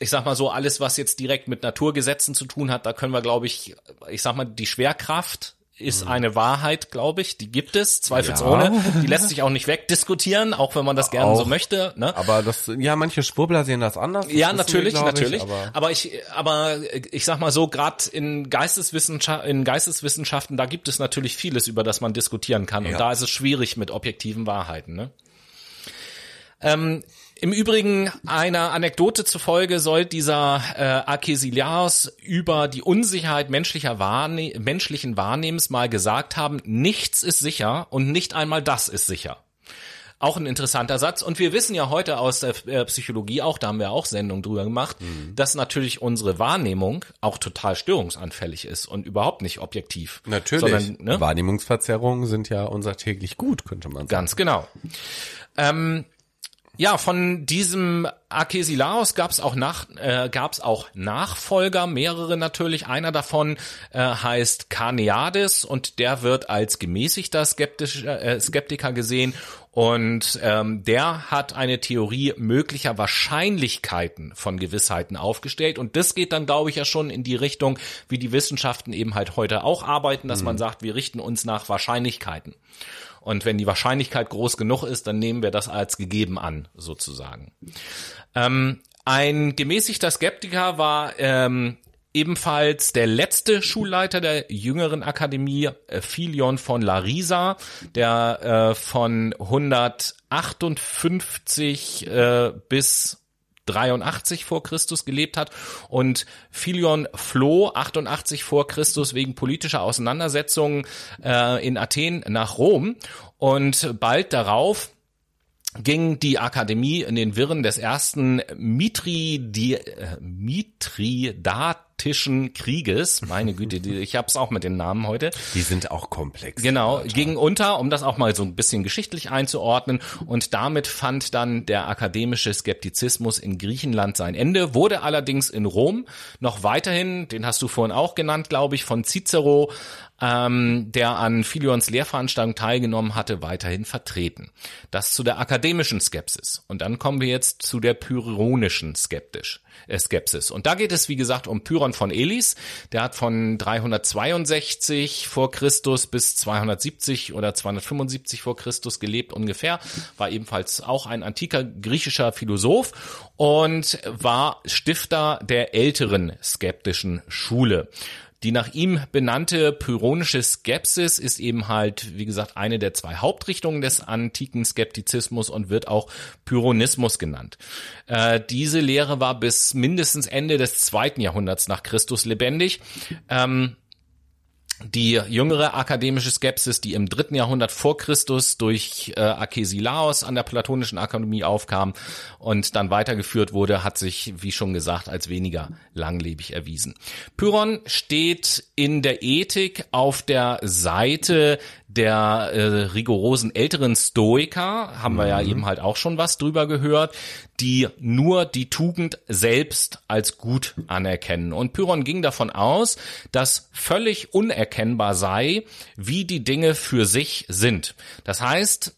ich sag mal so, alles, was jetzt direkt mit Naturgesetzen zu tun hat, da können wir, glaube ich, ich sag mal, die Schwerkraft ist mhm. eine Wahrheit, glaube ich. Die gibt es, zweifelsohne. Ja. Die lässt sich auch nicht wegdiskutieren, auch wenn man das gerne auch, so möchte. Ne? Aber das, ja, manche Schwurbler sehen das anders. Das ja, natürlich, wir, natürlich. Ich, aber, aber, ich, aber ich sag mal so, gerade in Geisteswissenschaft, in Geisteswissenschaften, da gibt es natürlich vieles, über das man diskutieren kann. Ja. Und da ist es schwierig mit objektiven Wahrheiten. Ne? Ähm, im Übrigen einer Anekdote zufolge soll dieser äh, Arcesilaus über die Unsicherheit menschlicher Wahrne menschlichen Wahrnehmens mal gesagt haben, nichts ist sicher und nicht einmal das ist sicher. Auch ein interessanter Satz. Und wir wissen ja heute aus der äh, Psychologie auch, da haben wir auch Sendungen drüber gemacht, mhm. dass natürlich unsere Wahrnehmung auch total störungsanfällig ist und überhaupt nicht objektiv. Natürlich. Sondern, ne? Wahrnehmungsverzerrungen sind ja unser täglich Gut, könnte man sagen. Ganz genau. Ähm, ja, von diesem Akesilaos gab es auch, nach, äh, gab's auch Nachfolger, mehrere natürlich. Einer davon äh, heißt Karneades und der wird als gemäßigter Skeptisch, äh, Skeptiker gesehen und ähm, der hat eine Theorie möglicher Wahrscheinlichkeiten von Gewissheiten aufgestellt. Und das geht dann, glaube ich, ja schon in die Richtung, wie die Wissenschaften eben halt heute auch arbeiten, dass mhm. man sagt, wir richten uns nach Wahrscheinlichkeiten. Und wenn die Wahrscheinlichkeit groß genug ist, dann nehmen wir das als gegeben an, sozusagen. Ähm, ein gemäßigter Skeptiker war ähm, ebenfalls der letzte Schulleiter der jüngeren Akademie, äh, Philion von Larisa, der äh, von 158 äh, bis 83 vor Christus gelebt hat. Und Philion floh 88 vor Christus wegen politischer Auseinandersetzungen äh, in Athen nach Rom. Und bald darauf ging die Akademie in den Wirren des ersten Mitri, die, äh, Mithridat parthischen Krieges. Meine Güte, ich hab's auch mit den Namen heute. Die sind auch komplex. Genau, ging unter, um das auch mal so ein bisschen geschichtlich einzuordnen. Und damit fand dann der akademische Skeptizismus in Griechenland sein Ende, wurde allerdings in Rom noch weiterhin, den hast du vorhin auch genannt, glaube ich, von Cicero ähm, der an Philions Lehrveranstaltung teilgenommen hatte, weiterhin vertreten. Das zu der akademischen Skepsis. Und dann kommen wir jetzt zu der pyrrhonischen Skeptisch, äh, Skepsis. Und da geht es, wie gesagt, um Pyrrhon von Elis. Der hat von 362 vor Christus bis 270 oder 275 vor Christus gelebt ungefähr. War ebenfalls auch ein antiker griechischer Philosoph und war Stifter der älteren skeptischen Schule. Die nach ihm benannte pyrrhonische Skepsis ist eben halt, wie gesagt, eine der zwei Hauptrichtungen des antiken Skeptizismus und wird auch Pyrrhonismus genannt. Äh, diese Lehre war bis mindestens Ende des zweiten Jahrhunderts nach Christus lebendig. Ähm, die jüngere akademische Skepsis, die im dritten Jahrhundert vor Christus durch äh, Akesilaos an der Platonischen Akademie aufkam und dann weitergeführt wurde, hat sich, wie schon gesagt, als weniger langlebig erwiesen. Pyrrhon steht in der Ethik auf der Seite der äh, rigorosen älteren Stoiker, haben wir ja mhm. eben halt auch schon was drüber gehört, die nur die Tugend selbst als gut anerkennen. Und Pyrrhon ging davon aus, dass völlig unerkennbar sei, wie die Dinge für sich sind. Das heißt,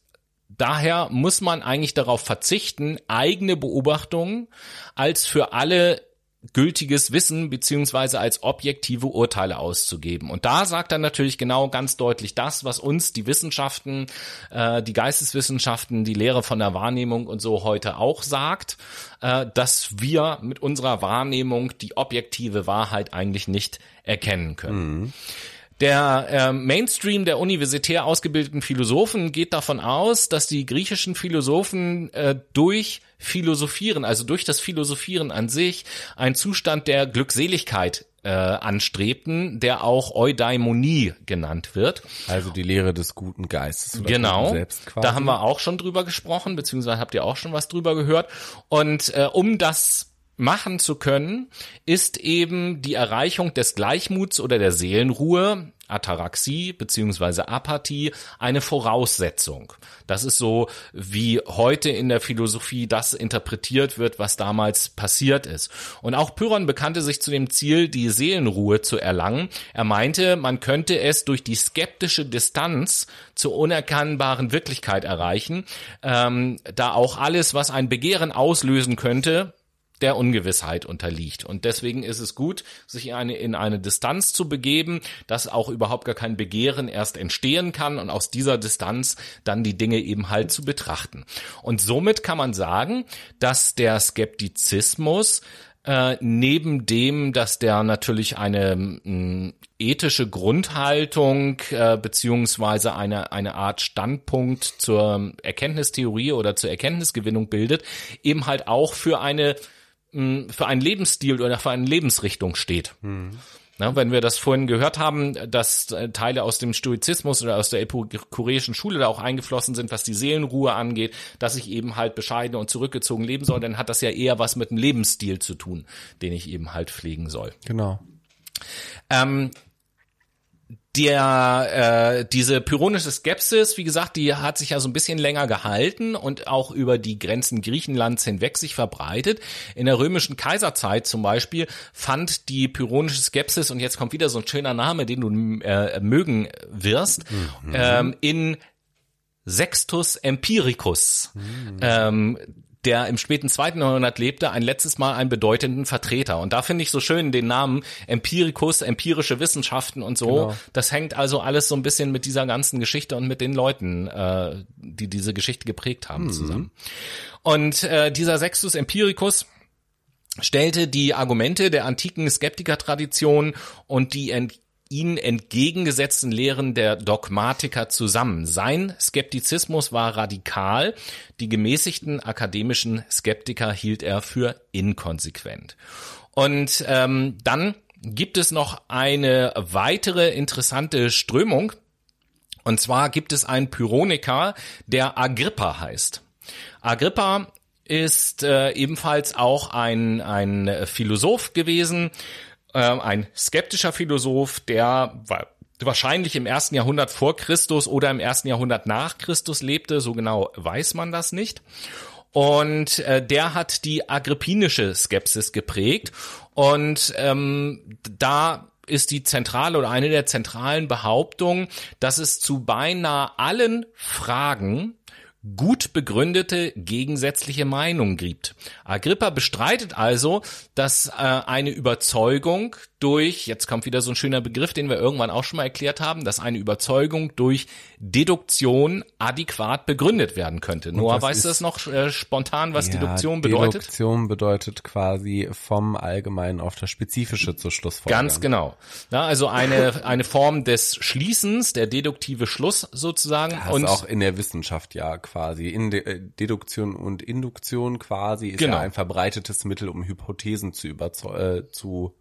Daher muss man eigentlich darauf verzichten, eigene Beobachtungen als für alle gültiges Wissen beziehungsweise als objektive Urteile auszugeben. Und da sagt er natürlich genau ganz deutlich das, was uns die Wissenschaften, äh, die Geisteswissenschaften, die Lehre von der Wahrnehmung und so heute auch sagt, äh, dass wir mit unserer Wahrnehmung die objektive Wahrheit eigentlich nicht erkennen können. Mhm. Der äh, Mainstream der universitär ausgebildeten Philosophen geht davon aus, dass die griechischen Philosophen äh, durch Philosophieren, also durch das Philosophieren an sich, einen Zustand der Glückseligkeit äh, anstrebten, der auch Eudaimonie genannt wird. Also die Lehre des guten Geistes. Genau, da haben wir auch schon drüber gesprochen, beziehungsweise habt ihr auch schon was drüber gehört. Und äh, um das machen zu können, ist eben die Erreichung des Gleichmuts oder der Seelenruhe, Ataraxie beziehungsweise Apathie, eine Voraussetzung. Das ist so, wie heute in der Philosophie das interpretiert wird, was damals passiert ist. Und auch Pyrrhon bekannte sich zu dem Ziel, die Seelenruhe zu erlangen. Er meinte, man könnte es durch die skeptische Distanz zur unerkennbaren Wirklichkeit erreichen, ähm, da auch alles, was ein Begehren auslösen könnte, der Ungewissheit unterliegt. Und deswegen ist es gut, sich in eine, in eine Distanz zu begeben, dass auch überhaupt gar kein Begehren erst entstehen kann und aus dieser Distanz dann die Dinge eben halt zu betrachten. Und somit kann man sagen, dass der Skeptizismus äh, neben dem, dass der natürlich eine mh, mm, ethische Grundhaltung äh, beziehungsweise eine eine Art Standpunkt zur Erkenntnistheorie oder zur Erkenntnisgewinnung bildet, eben halt auch für eine für einen Lebensstil oder für eine Lebensrichtung steht. Hm. Na, wenn wir das vorhin gehört haben, dass äh, Teile aus dem Stoizismus oder aus der epikureischen Schule da auch eingeflossen sind, was die Seelenruhe angeht, dass ich eben halt bescheiden und zurückgezogen leben soll, dann hat das ja eher was mit dem Lebensstil zu tun, den ich eben halt pflegen soll. Genau. Ähm, der äh, diese pyrrhonische Skepsis, wie gesagt, die hat sich ja so ein bisschen länger gehalten und auch über die Grenzen Griechenlands hinweg sich verbreitet. In der römischen Kaiserzeit zum Beispiel fand die pyrrhonische Skepsis und jetzt kommt wieder so ein schöner Name, den du äh, mögen wirst, mhm. ähm, in Sextus Empiricus. Mhm. Ähm, der im späten zweiten Jahrhundert lebte, ein letztes Mal einen bedeutenden Vertreter. Und da finde ich so schön den Namen Empiricus, empirische Wissenschaften und so. Genau. Das hängt also alles so ein bisschen mit dieser ganzen Geschichte und mit den Leuten, äh, die diese Geschichte geprägt haben, mhm. zusammen. Und äh, dieser Sextus Empiricus, stellte die Argumente der antiken Skeptikertradition und die ihnen entgegengesetzten Lehren der Dogmatiker zusammen. Sein Skeptizismus war radikal, die gemäßigten akademischen Skeptiker hielt er für inkonsequent. Und ähm, dann gibt es noch eine weitere interessante Strömung, und zwar gibt es einen Pyrrhoniker, der Agrippa heißt. Agrippa ist äh, ebenfalls auch ein, ein Philosoph gewesen, ein skeptischer Philosoph, der wahrscheinlich im ersten Jahrhundert vor Christus oder im ersten Jahrhundert nach Christus lebte, so genau weiß man das nicht. Und äh, der hat die agrippinische Skepsis geprägt. Und ähm, da ist die zentrale oder eine der zentralen Behauptungen, dass es zu beinahe allen Fragen gut begründete gegensätzliche Meinungen gibt. Agrippa bestreitet also, dass äh, eine Überzeugung durch, jetzt kommt wieder so ein schöner Begriff, den wir irgendwann auch schon mal erklärt haben, dass eine Überzeugung durch Deduktion adäquat begründet werden könnte. Noah, weißt du das noch äh, spontan, was ja, Deduktion bedeutet? Deduktion bedeutet quasi vom Allgemeinen auf das Spezifische zur Schlussfolgerung. Ganz genau. Ja, also eine, eine Form des Schließens, der deduktive Schluss sozusagen. Das und auch in der Wissenschaft ja quasi. In De äh, Deduktion und Induktion quasi ist genau. ja ein verbreitetes Mittel, um Hypothesen zu überzeugen, äh, zu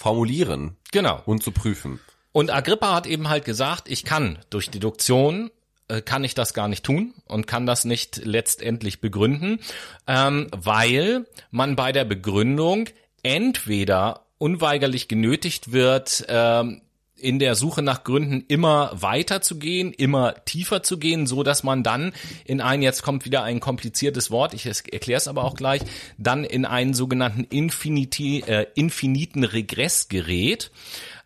formulieren. Genau. Und zu prüfen. Und Agrippa hat eben halt gesagt, ich kann durch Deduktion äh, kann ich das gar nicht tun und kann das nicht letztendlich begründen, ähm, weil man bei der Begründung entweder unweigerlich genötigt wird, ähm, in der Suche nach Gründen immer weiter zu gehen, immer tiefer zu gehen, so dass man dann in ein, jetzt kommt wieder ein kompliziertes Wort, ich erkläre es aber auch gleich, dann in einen sogenannten Infinity, äh, infiniten Regress gerät.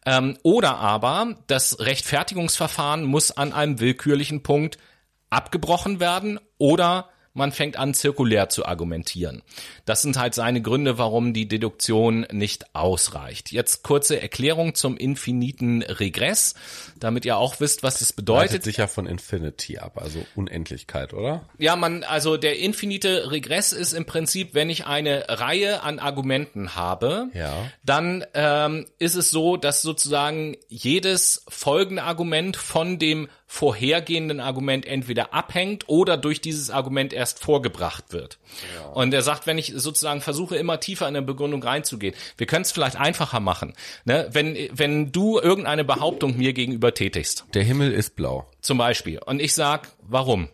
Ähm, oder aber das Rechtfertigungsverfahren muss an einem willkürlichen Punkt abgebrochen werden oder man fängt an, zirkulär zu argumentieren. Das sind halt seine Gründe, warum die Deduktion nicht ausreicht. Jetzt kurze Erklärung zum infiniten Regress, damit ihr auch wisst, was das bedeutet. Leitet sich ja von Infinity ab, also Unendlichkeit, oder? Ja, man, also der infinite Regress ist im Prinzip, wenn ich eine Reihe an Argumenten habe, ja. dann ähm, ist es so, dass sozusagen jedes folgende Argument von dem vorhergehenden Argument entweder abhängt oder durch dieses Argument erst vorgebracht wird. Ja. Und er sagt, wenn ich sozusagen versuche, immer tiefer in eine Begründung reinzugehen, wir können es vielleicht einfacher machen. Ne? Wenn, wenn du irgendeine Behauptung mir gegenüber tätigst. Der Himmel ist blau. Zum Beispiel. Und ich sag, warum?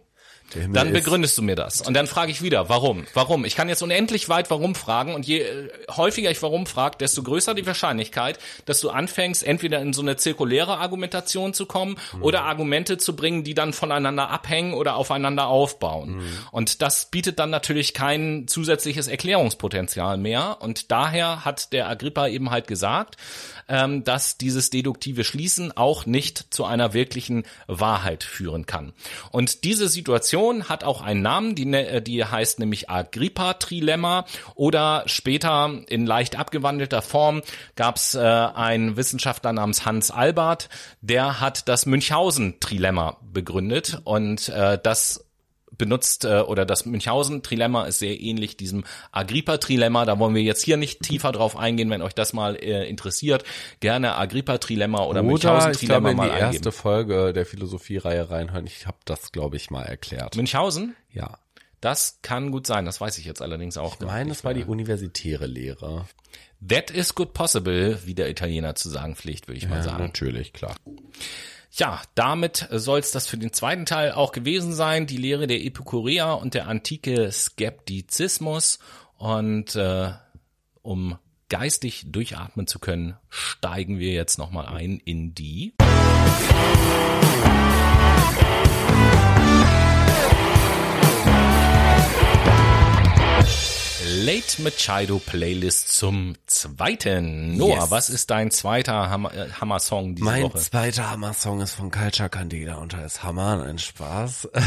Dann begründest du mir das. Und dann frage ich wieder, warum? Warum? Ich kann jetzt unendlich weit warum fragen und je äh, häufiger ich warum frage, desto größer die Wahrscheinlichkeit, dass du anfängst, entweder in so eine zirkuläre Argumentation zu kommen mhm. oder Argumente zu bringen, die dann voneinander abhängen oder aufeinander aufbauen. Mhm. Und das bietet dann natürlich kein zusätzliches Erklärungspotenzial mehr. Und daher hat der Agrippa eben halt gesagt, ähm, dass dieses deduktive Schließen auch nicht zu einer wirklichen Wahrheit führen kann. Und diese Situation hat auch einen Namen, die, ne, die heißt nämlich Agrippa-Trilemma. Oder später in leicht abgewandelter Form gab es äh, einen Wissenschaftler namens Hans Albert, der hat das Münchhausen-Trilemma begründet. Und äh, das benutzt äh, oder das Münchhausen-Trilemma ist sehr ähnlich diesem Agrippa-Trilemma. Da wollen wir jetzt hier nicht tiefer drauf eingehen, wenn euch das mal äh, interessiert. Gerne Agrippa-Trilemma oder, oder Münchhausen-Trilemma mal in die erste Folge der Philosophie-Reihe reinhören. Ich habe das, glaube ich, mal erklärt. Münchhausen? Ja. Das kann gut sein, das weiß ich jetzt allerdings auch. Ich meine, das war die universitäre Lehre. That is good possible, wie der Italiener zu sagen pflegt, würde ich ja, mal sagen. Natürlich, klar. Ja, damit soll es das für den zweiten Teil auch gewesen sein. Die Lehre der Epikureer und der antike Skeptizismus. Und äh, um geistig durchatmen zu können, steigen wir jetzt nochmal ein in die Late Machado Playlist zum zweiten. Noah, yes. was ist dein zweiter Hammer, äh, Hammer-Song diese mein Woche? Mein zweiter Hammer-Song ist von Culture Candida und heißt Hammer, ein Spaß.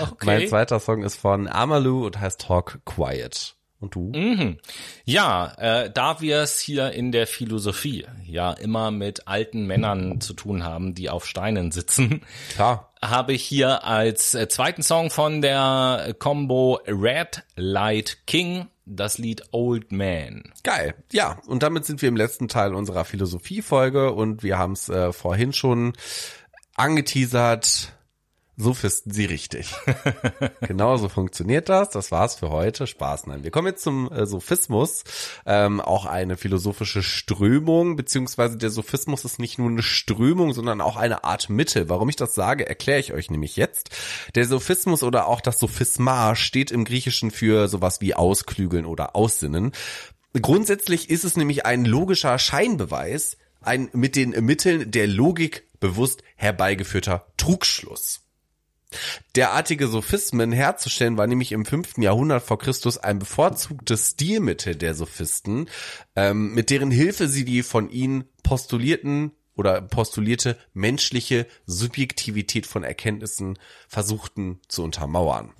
Okay. mein zweiter Song ist von Amalu und heißt Talk Quiet. Und du? Mhm. Ja, äh, da wir es hier in der Philosophie ja immer mit alten Männern zu tun haben, die auf Steinen sitzen, Klar. habe ich hier als äh, zweiten Song von der Combo Red Light King das Lied Old Man. Geil. Ja, und damit sind wir im letzten Teil unserer Philosophie-Folge und wir haben es äh, vorhin schon angeteasert Sophisten Sie richtig. Genauso funktioniert das. Das war's für heute. Spaß. Nein, wir kommen jetzt zum äh, Sophismus. Ähm, auch eine philosophische Strömung, beziehungsweise der Sophismus ist nicht nur eine Strömung, sondern auch eine Art Mitte. Warum ich das sage, erkläre ich euch nämlich jetzt. Der Sophismus oder auch das Sophisma steht im Griechischen für sowas wie ausklügeln oder aussinnen. Grundsätzlich ist es nämlich ein logischer Scheinbeweis, ein mit den Mitteln der Logik bewusst herbeigeführter Trugschluss. Derartige Sophismen herzustellen war nämlich im fünften Jahrhundert vor Christus ein bevorzugtes Stilmittel der Sophisten, ähm, mit deren Hilfe sie die von ihnen postulierten oder postulierte menschliche Subjektivität von Erkenntnissen versuchten zu untermauern.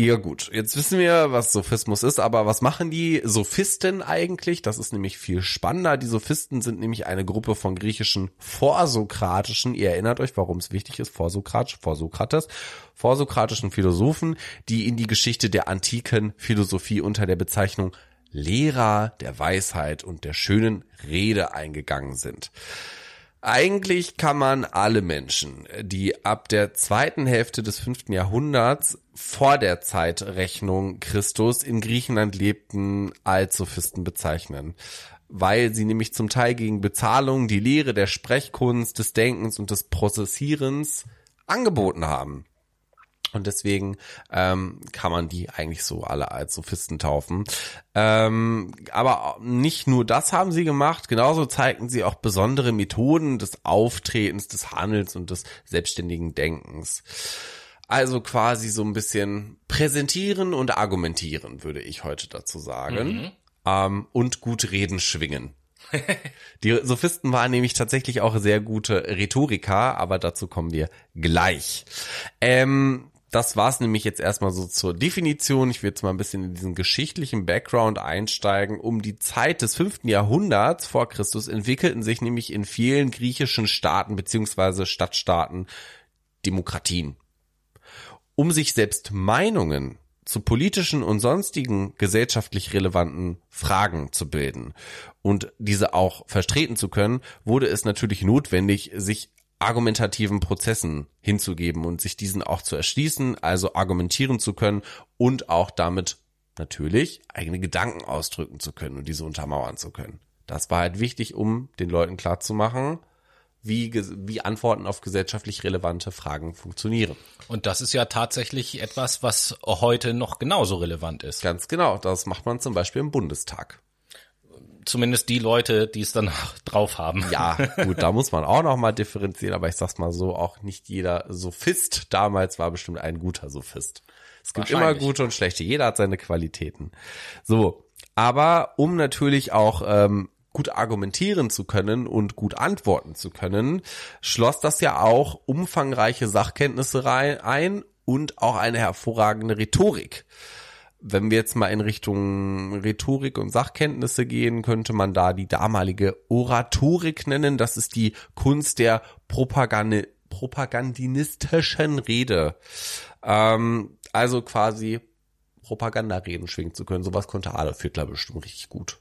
Ja gut, jetzt wissen wir, was Sophismus ist, aber was machen die Sophisten eigentlich? Das ist nämlich viel spannender. Die Sophisten sind nämlich eine Gruppe von griechischen vorsokratischen, ihr erinnert euch, warum es wichtig ist, vorsokratisch, vorsokrates, vorsokratischen Philosophen, die in die Geschichte der antiken Philosophie unter der Bezeichnung Lehrer der Weisheit und der schönen Rede eingegangen sind. Eigentlich kann man alle Menschen, die ab der zweiten Hälfte des fünften Jahrhunderts vor der Zeitrechnung Christus in Griechenland lebten, als Sophisten bezeichnen. Weil sie nämlich zum Teil gegen Bezahlung die Lehre der Sprechkunst, des Denkens und des Prozessierens angeboten haben. Und deswegen ähm, kann man die eigentlich so alle als Sophisten taufen. Ähm, aber nicht nur das haben sie gemacht, genauso zeigten sie auch besondere Methoden des Auftretens, des Handelns und des selbstständigen Denkens. Also quasi so ein bisschen präsentieren und argumentieren, würde ich heute dazu sagen. Mhm. Ähm, und gut reden schwingen. Die Sophisten waren nämlich tatsächlich auch sehr gute Rhetoriker, aber dazu kommen wir gleich. Ähm, das war's nämlich jetzt erstmal so zur Definition. Ich will jetzt mal ein bisschen in diesen geschichtlichen Background einsteigen. Um die Zeit des fünften Jahrhunderts vor Christus entwickelten sich nämlich in vielen griechischen Staaten beziehungsweise Stadtstaaten Demokratien. Um sich selbst Meinungen zu politischen und sonstigen gesellschaftlich relevanten Fragen zu bilden und diese auch vertreten zu können, wurde es natürlich notwendig, sich argumentativen Prozessen hinzugeben und sich diesen auch zu erschließen, also argumentieren zu können und auch damit natürlich eigene Gedanken ausdrücken zu können und diese untermauern zu können. Das war halt wichtig, um den Leuten klarzumachen, wie, wie Antworten auf gesellschaftlich relevante Fragen funktionieren. Und das ist ja tatsächlich etwas, was heute noch genauso relevant ist. Ganz genau. Das macht man zum Beispiel im Bundestag zumindest die Leute, die es dann drauf haben. Ja, gut, da muss man auch noch mal differenzieren, aber ich sag's mal so, auch nicht jeder Sophist damals war bestimmt ein guter Sophist. Es gibt immer gute und schlechte, jeder hat seine Qualitäten. So, aber um natürlich auch ähm, gut argumentieren zu können und gut antworten zu können, schloss das ja auch umfangreiche Sachkenntnisse rein ein und auch eine hervorragende Rhetorik wenn wir jetzt mal in Richtung Rhetorik und Sachkenntnisse gehen, könnte man da die damalige Oratorik nennen. Das ist die Kunst der Propagande, propagandinistischen Rede. Ähm, also quasi Propagandareden schwingen zu können. Sowas konnte Adolf Hitler bestimmt richtig gut.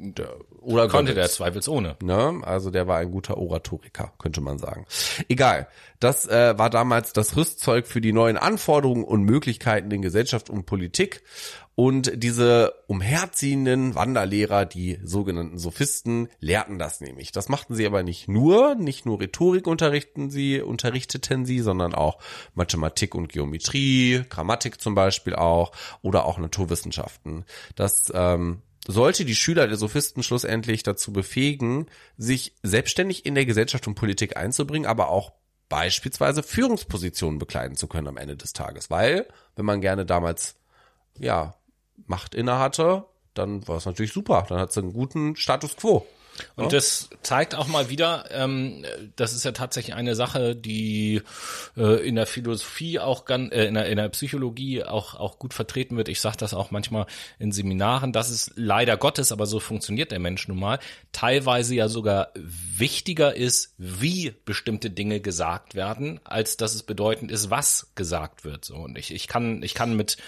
Der, oder konnte der zweifelsohne. Ne? Also der war ein guter Oratoriker, könnte man sagen. Egal. Das äh, war damals das Rüstzeug für die neuen Anforderungen und Möglichkeiten in Gesellschaft und Politik. Und diese umherziehenden Wanderlehrer, die sogenannten Sophisten, lehrten das nämlich. Das machten sie aber nicht nur, nicht nur Rhetorik unterrichten sie, unterrichteten sie, sondern auch Mathematik und Geometrie, Grammatik zum Beispiel auch oder auch Naturwissenschaften. Das ähm, sollte die Schüler der Sophisten schlussendlich dazu befähigen, sich selbstständig in der Gesellschaft und Politik einzubringen, aber auch beispielsweise Führungspositionen bekleiden zu können am Ende des Tages. Weil, wenn man gerne damals, ja, Macht inne hatte, dann war es natürlich super. Dann hat es einen guten Status quo. Und ja. das zeigt auch mal wieder, ähm, das ist ja tatsächlich eine Sache, die äh, in der Philosophie auch ganz, äh, in, der, in der Psychologie auch auch gut vertreten wird. Ich sage das auch manchmal in Seminaren, dass es leider Gottes, aber so funktioniert der Mensch nun mal, teilweise ja sogar wichtiger ist, wie bestimmte Dinge gesagt werden, als dass es bedeutend ist, was gesagt wird. So und ich ich kann ich kann mit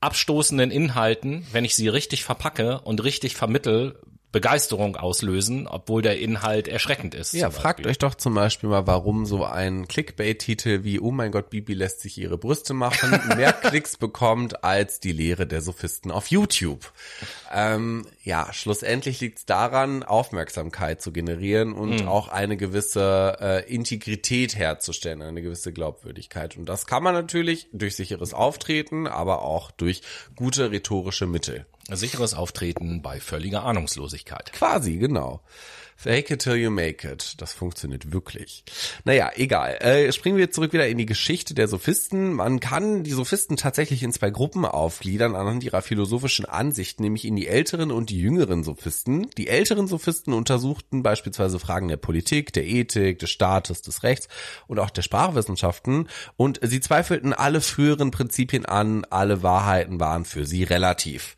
abstoßenden Inhalten, wenn ich sie richtig verpacke und richtig vermittel, Begeisterung auslösen, obwohl der Inhalt erschreckend ist. Ja, fragt euch doch zum Beispiel mal, warum so ein Clickbait-Titel wie Oh mein Gott, Bibi lässt sich ihre Brüste machen mehr Klicks bekommt als die Lehre der Sophisten auf YouTube. Ähm, ja, schlussendlich liegt es daran, Aufmerksamkeit zu generieren und mhm. auch eine gewisse äh, Integrität herzustellen, eine gewisse Glaubwürdigkeit. Und das kann man natürlich durch sicheres Auftreten, aber auch durch gute rhetorische Mittel. Sicheres Auftreten bei völliger Ahnungslosigkeit. Quasi, genau. Fake it till you make it. Das funktioniert wirklich. Naja, egal. Äh, springen wir zurück wieder in die Geschichte der Sophisten. Man kann die Sophisten tatsächlich in zwei Gruppen aufgliedern anhand ihrer philosophischen Ansichten, nämlich in die älteren und die jüngeren Sophisten. Die älteren Sophisten untersuchten beispielsweise Fragen der Politik, der Ethik, des Staates, des Rechts und auch der Sprachwissenschaften und sie zweifelten alle früheren Prinzipien an, alle Wahrheiten waren für sie relativ.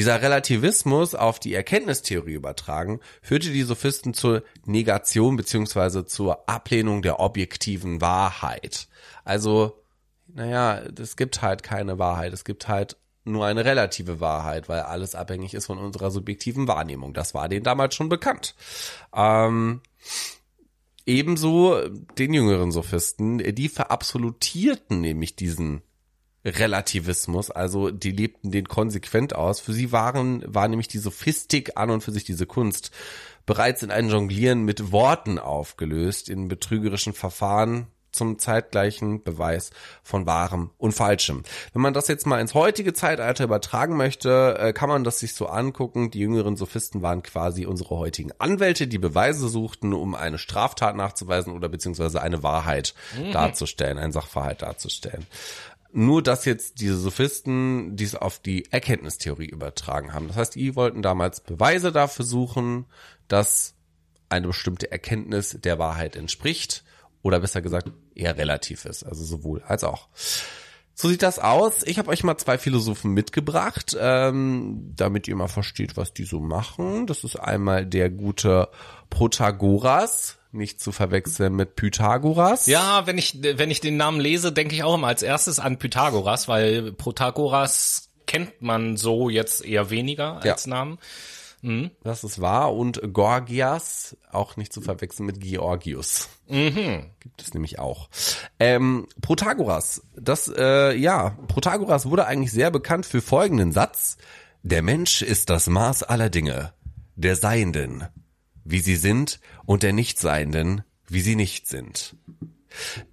Dieser Relativismus auf die Erkenntnistheorie übertragen, führte die Sophisten zur Negation beziehungsweise zur Ablehnung der objektiven Wahrheit. Also, naja, es gibt halt keine Wahrheit, es gibt halt nur eine relative Wahrheit, weil alles abhängig ist von unserer subjektiven Wahrnehmung. Das war denen damals schon bekannt. Ähm, ebenso den jüngeren Sophisten, die verabsolutierten nämlich diesen Relativismus, also die lebten den konsequent aus. Für sie waren, war nämlich die Sophistik an und für sich diese Kunst bereits in ein Jonglieren mit Worten aufgelöst, in betrügerischen Verfahren zum zeitgleichen Beweis von wahrem und falschem. Wenn man das jetzt mal ins heutige Zeitalter übertragen möchte, äh, kann man das sich so angucken. Die jüngeren Sophisten waren quasi unsere heutigen Anwälte, die Beweise suchten, um eine Straftat nachzuweisen oder beziehungsweise eine Wahrheit mhm. darzustellen, ein Sachverhalt darzustellen. Nur, dass jetzt diese Sophisten dies auf die Erkenntnistheorie übertragen haben. Das heißt, die wollten damals Beweise dafür suchen, dass eine bestimmte Erkenntnis der Wahrheit entspricht oder besser gesagt eher relativ ist. Also sowohl als auch. So sieht das aus. Ich habe euch mal zwei Philosophen mitgebracht, ähm, damit ihr mal versteht, was die so machen. Das ist einmal der gute Protagoras, nicht zu verwechseln mit Pythagoras. Ja, wenn ich, wenn ich den Namen lese, denke ich auch immer als erstes an Pythagoras, weil Protagoras kennt man so jetzt eher weniger als ja. Namen. Mhm. Das ist wahr. Und Gorgias, auch nicht zu verwechseln mit Georgius. Mhm. Gibt es nämlich auch. Ähm, Protagoras, das, äh, ja, Protagoras wurde eigentlich sehr bekannt für folgenden Satz. Der Mensch ist das Maß aller Dinge, der Seienden, wie sie sind und der Nichtseienden, wie sie nicht sind.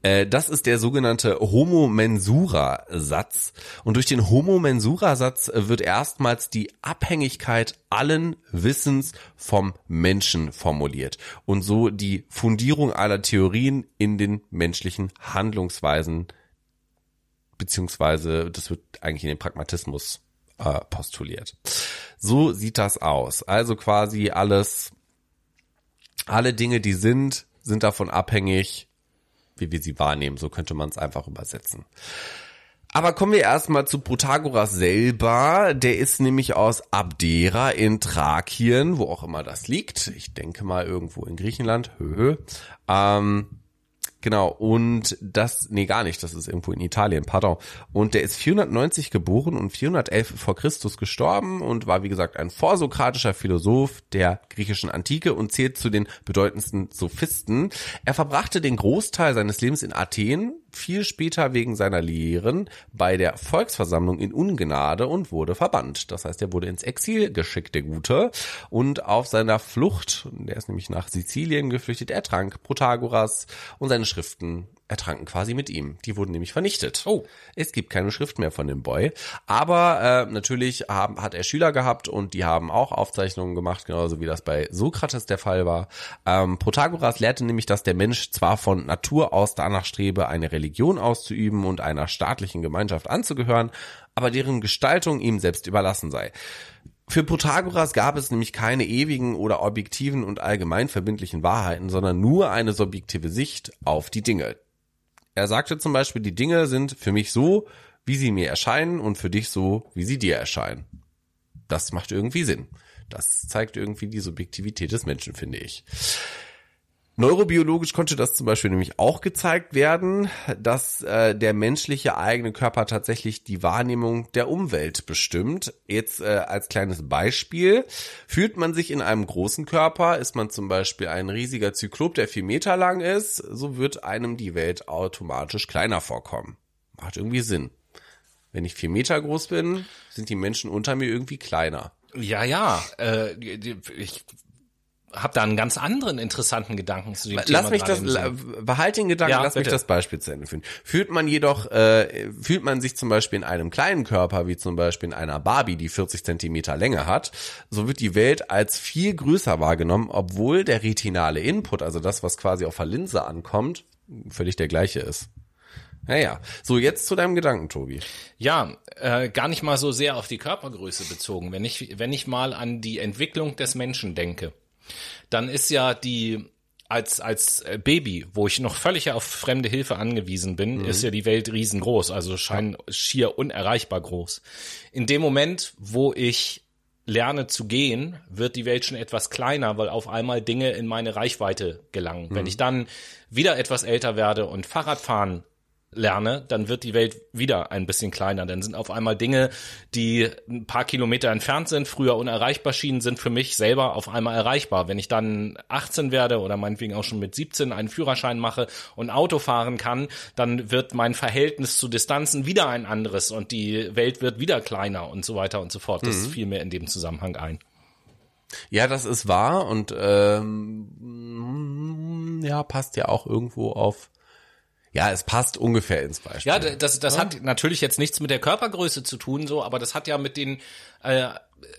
Äh, das ist der sogenannte Homo Mensura Satz. Und durch den Homo Mensura Satz wird erstmals die Abhängigkeit allen Wissens vom Menschen formuliert und so die Fundierung aller Theorien in den menschlichen Handlungsweisen beziehungsweise das wird eigentlich in den Pragmatismus äh, postuliert. So sieht das aus. Also quasi alles alle Dinge, die sind, sind davon abhängig, wie wir sie wahrnehmen. So könnte man es einfach übersetzen. Aber kommen wir erstmal zu Protagoras selber. Der ist nämlich aus Abdera in Thrakien, wo auch immer das liegt. Ich denke mal irgendwo in Griechenland. Höhö. Ähm, Genau, und das, nee, gar nicht, das ist irgendwo in Italien, pardon. Und der ist 490 geboren und 411 vor Christus gestorben und war, wie gesagt, ein vorsokratischer Philosoph der griechischen Antike und zählt zu den bedeutendsten Sophisten. Er verbrachte den Großteil seines Lebens in Athen, viel später wegen seiner Lehren bei der Volksversammlung in Ungnade und wurde verbannt. Das heißt, er wurde ins Exil geschickt, der Gute. Und auf seiner Flucht, der ist nämlich nach Sizilien geflüchtet, ertrank Protagoras und seine Schriften ertranken quasi mit ihm. Die wurden nämlich vernichtet. Oh. Es gibt keine Schrift mehr von dem Boy. Aber äh, natürlich haben, hat er Schüler gehabt und die haben auch Aufzeichnungen gemacht, genauso wie das bei Sokrates der Fall war. Ähm, Protagoras lehrte nämlich, dass der Mensch zwar von Natur aus danach strebe, eine Religion auszuüben und einer staatlichen Gemeinschaft anzugehören, aber deren Gestaltung ihm selbst überlassen sei. Für Protagoras gab es nämlich keine ewigen oder objektiven und allgemein verbindlichen Wahrheiten, sondern nur eine subjektive Sicht auf die Dinge. Er sagte zum Beispiel, die Dinge sind für mich so, wie sie mir erscheinen und für dich so, wie sie dir erscheinen. Das macht irgendwie Sinn. Das zeigt irgendwie die Subjektivität des Menschen, finde ich. Neurobiologisch konnte das zum Beispiel nämlich auch gezeigt werden, dass äh, der menschliche eigene Körper tatsächlich die Wahrnehmung der Umwelt bestimmt. Jetzt äh, als kleines Beispiel, fühlt man sich in einem großen Körper, ist man zum Beispiel ein riesiger Zyklop, der vier Meter lang ist, so wird einem die Welt automatisch kleiner vorkommen. Macht irgendwie Sinn. Wenn ich vier Meter groß bin, sind die Menschen unter mir irgendwie kleiner. Ja, ja. Äh, ich habe da einen ganz anderen interessanten Gedanken zu dem Lass Thema. mich das, im Sinn. behalt den Gedanken, Ja, lass mich bitte. das Beispiel zu Ende führen. Fühlt man jedoch, äh, fühlt man sich zum Beispiel in einem kleinen Körper, wie zum Beispiel in einer Barbie, die 40 Zentimeter Länge hat, so wird die Welt als viel größer wahrgenommen, obwohl der retinale Input, also das, was quasi auf der Linse ankommt, völlig der gleiche ist. Naja, so jetzt zu deinem Gedanken, Tobi. Ja, äh, gar nicht mal so sehr auf die Körpergröße bezogen. Wenn ich, wenn ich mal an die Entwicklung des Menschen denke, dann ist ja die als als Baby, wo ich noch völlig auf fremde Hilfe angewiesen bin, ist ja die Welt riesengroß, also schein schier unerreichbar groß. In dem Moment, wo ich lerne zu gehen, wird die Welt schon etwas kleiner, weil auf einmal Dinge in meine Reichweite gelangen. Wenn ich dann wieder etwas älter werde und Fahrradfahren lerne, dann wird die Welt wieder ein bisschen kleiner. Dann sind auf einmal Dinge, die ein paar Kilometer entfernt sind, früher unerreichbar schienen, sind für mich selber auf einmal erreichbar. Wenn ich dann 18 werde oder meinetwegen auch schon mit 17 einen Führerschein mache und Auto fahren kann, dann wird mein Verhältnis zu Distanzen wieder ein anderes und die Welt wird wieder kleiner und so weiter und so fort. Das fiel mir in dem Zusammenhang ein. Ja, das ist wahr und ähm, ja, passt ja auch irgendwo auf. Ja, es passt ungefähr ins Beispiel. Ja, das, das hat natürlich jetzt nichts mit der Körpergröße zu tun, so, aber das hat ja mit den, äh,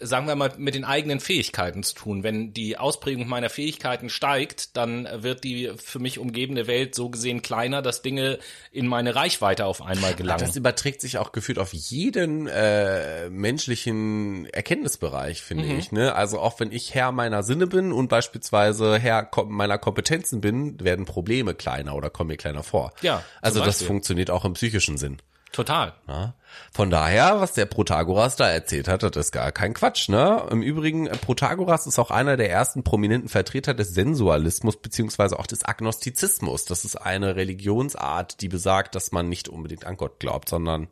sagen wir mal, mit den eigenen Fähigkeiten zu tun. Wenn die Ausprägung meiner Fähigkeiten steigt, dann wird die für mich umgebende Welt so gesehen kleiner, dass Dinge in meine Reichweite auf einmal gelangen. Das überträgt sich auch gefühlt auf jeden äh, menschlichen Erkenntnisbereich, finde Mhm. ich. Ne? Also auch wenn ich Herr meiner Sinne bin und beispielsweise Herr kom meiner Kompetenzen bin, werden Probleme kleiner oder kommen mir kleiner vor. Ja, Also das funktioniert auch im psychischen Sinn. Total. Ja. Von daher, was der Protagoras da erzählt hat, das ist gar kein Quatsch. Ne? Im Übrigen, äh, Protagoras ist auch einer der ersten prominenten Vertreter des Sensualismus beziehungsweise auch des Agnostizismus. Das ist eine Religionsart, die besagt, dass man nicht unbedingt an Gott glaubt, sondern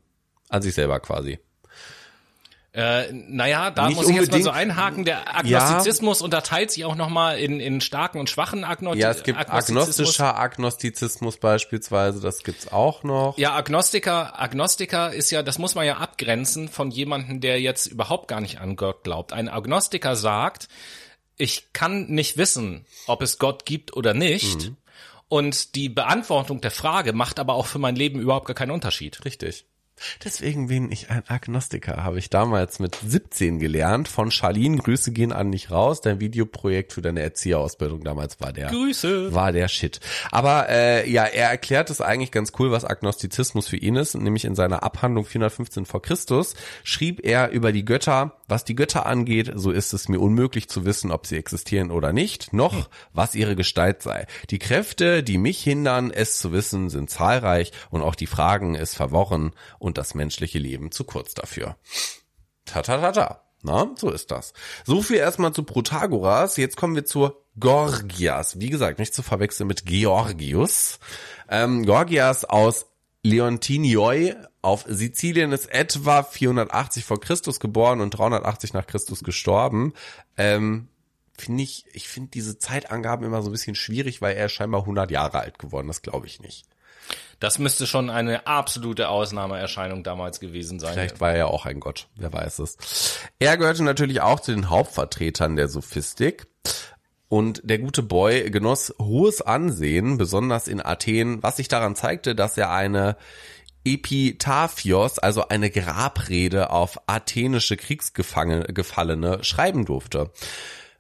an sich selber quasi. Äh, naja, da Nicht muss ich jetzt mal so unbedingt- einhaken. Der Agnostizismus unterteilt sich auch nochmal in, in starken und schwachen Agno Ja, es gibt agnostischer Agnostizismus beispielsweise, das gibt's auch noch. Ja, Agnostiker, Agnostiker ist ja, das muss man ja abgrenzen von jemandem, der jetzt überhaupt gar nicht an Gott glaubt. Ein Agnostiker sagt, ich kann nicht wissen, ob es Gott gibt oder nicht. Und die Beantwortung der Frage macht aber auch für mein Leben überhaupt gar keinen Unterschied. Richtig. Deswegen bin ich ein Agnostiker, habe ich damals mit 17 gelernt von Charlene. Grüße gehen an dich raus. Dein Videoprojekt für deine Erzieherausbildung damals war der. Grüße. War der Shit. Aber äh, ja, er erklärt es eigentlich ganz cool, was Agnostizismus für ihn ist. Nämlich in seiner Abhandlung 415 vor Christus schrieb er über die Götter, was die Götter angeht, so ist es mir unmöglich zu wissen, ob sie existieren oder nicht, noch was ihre Gestalt sei. Die Kräfte, die mich hindern, es zu wissen, sind zahlreich und auch die Fragen ist verworren und das menschliche Leben zu kurz dafür. Ta ta ta ta. Na, so ist das. So viel erstmal zu Protagoras. Jetzt kommen wir zur Gorgias. Wie gesagt, nicht zu verwechseln mit Georgius. Ähm, Gorgias aus Leontinioi auf Sizilien ist etwa 480 vor Christus geboren und 380 nach Christus gestorben. Ähm, finde ich, ich finde diese Zeitangaben immer so ein bisschen schwierig, weil er ist scheinbar 100 Jahre alt geworden. Das glaube ich nicht. Das müsste schon eine absolute Ausnahmeerscheinung damals gewesen sein. Vielleicht war er ja auch ein Gott, wer weiß es. Er gehörte natürlich auch zu den Hauptvertretern der Sophistik. Und der gute Boy genoss hohes Ansehen, besonders in Athen, was sich daran zeigte, dass er eine Epitaphios, also eine Grabrede auf athenische Kriegsgefallene schreiben durfte.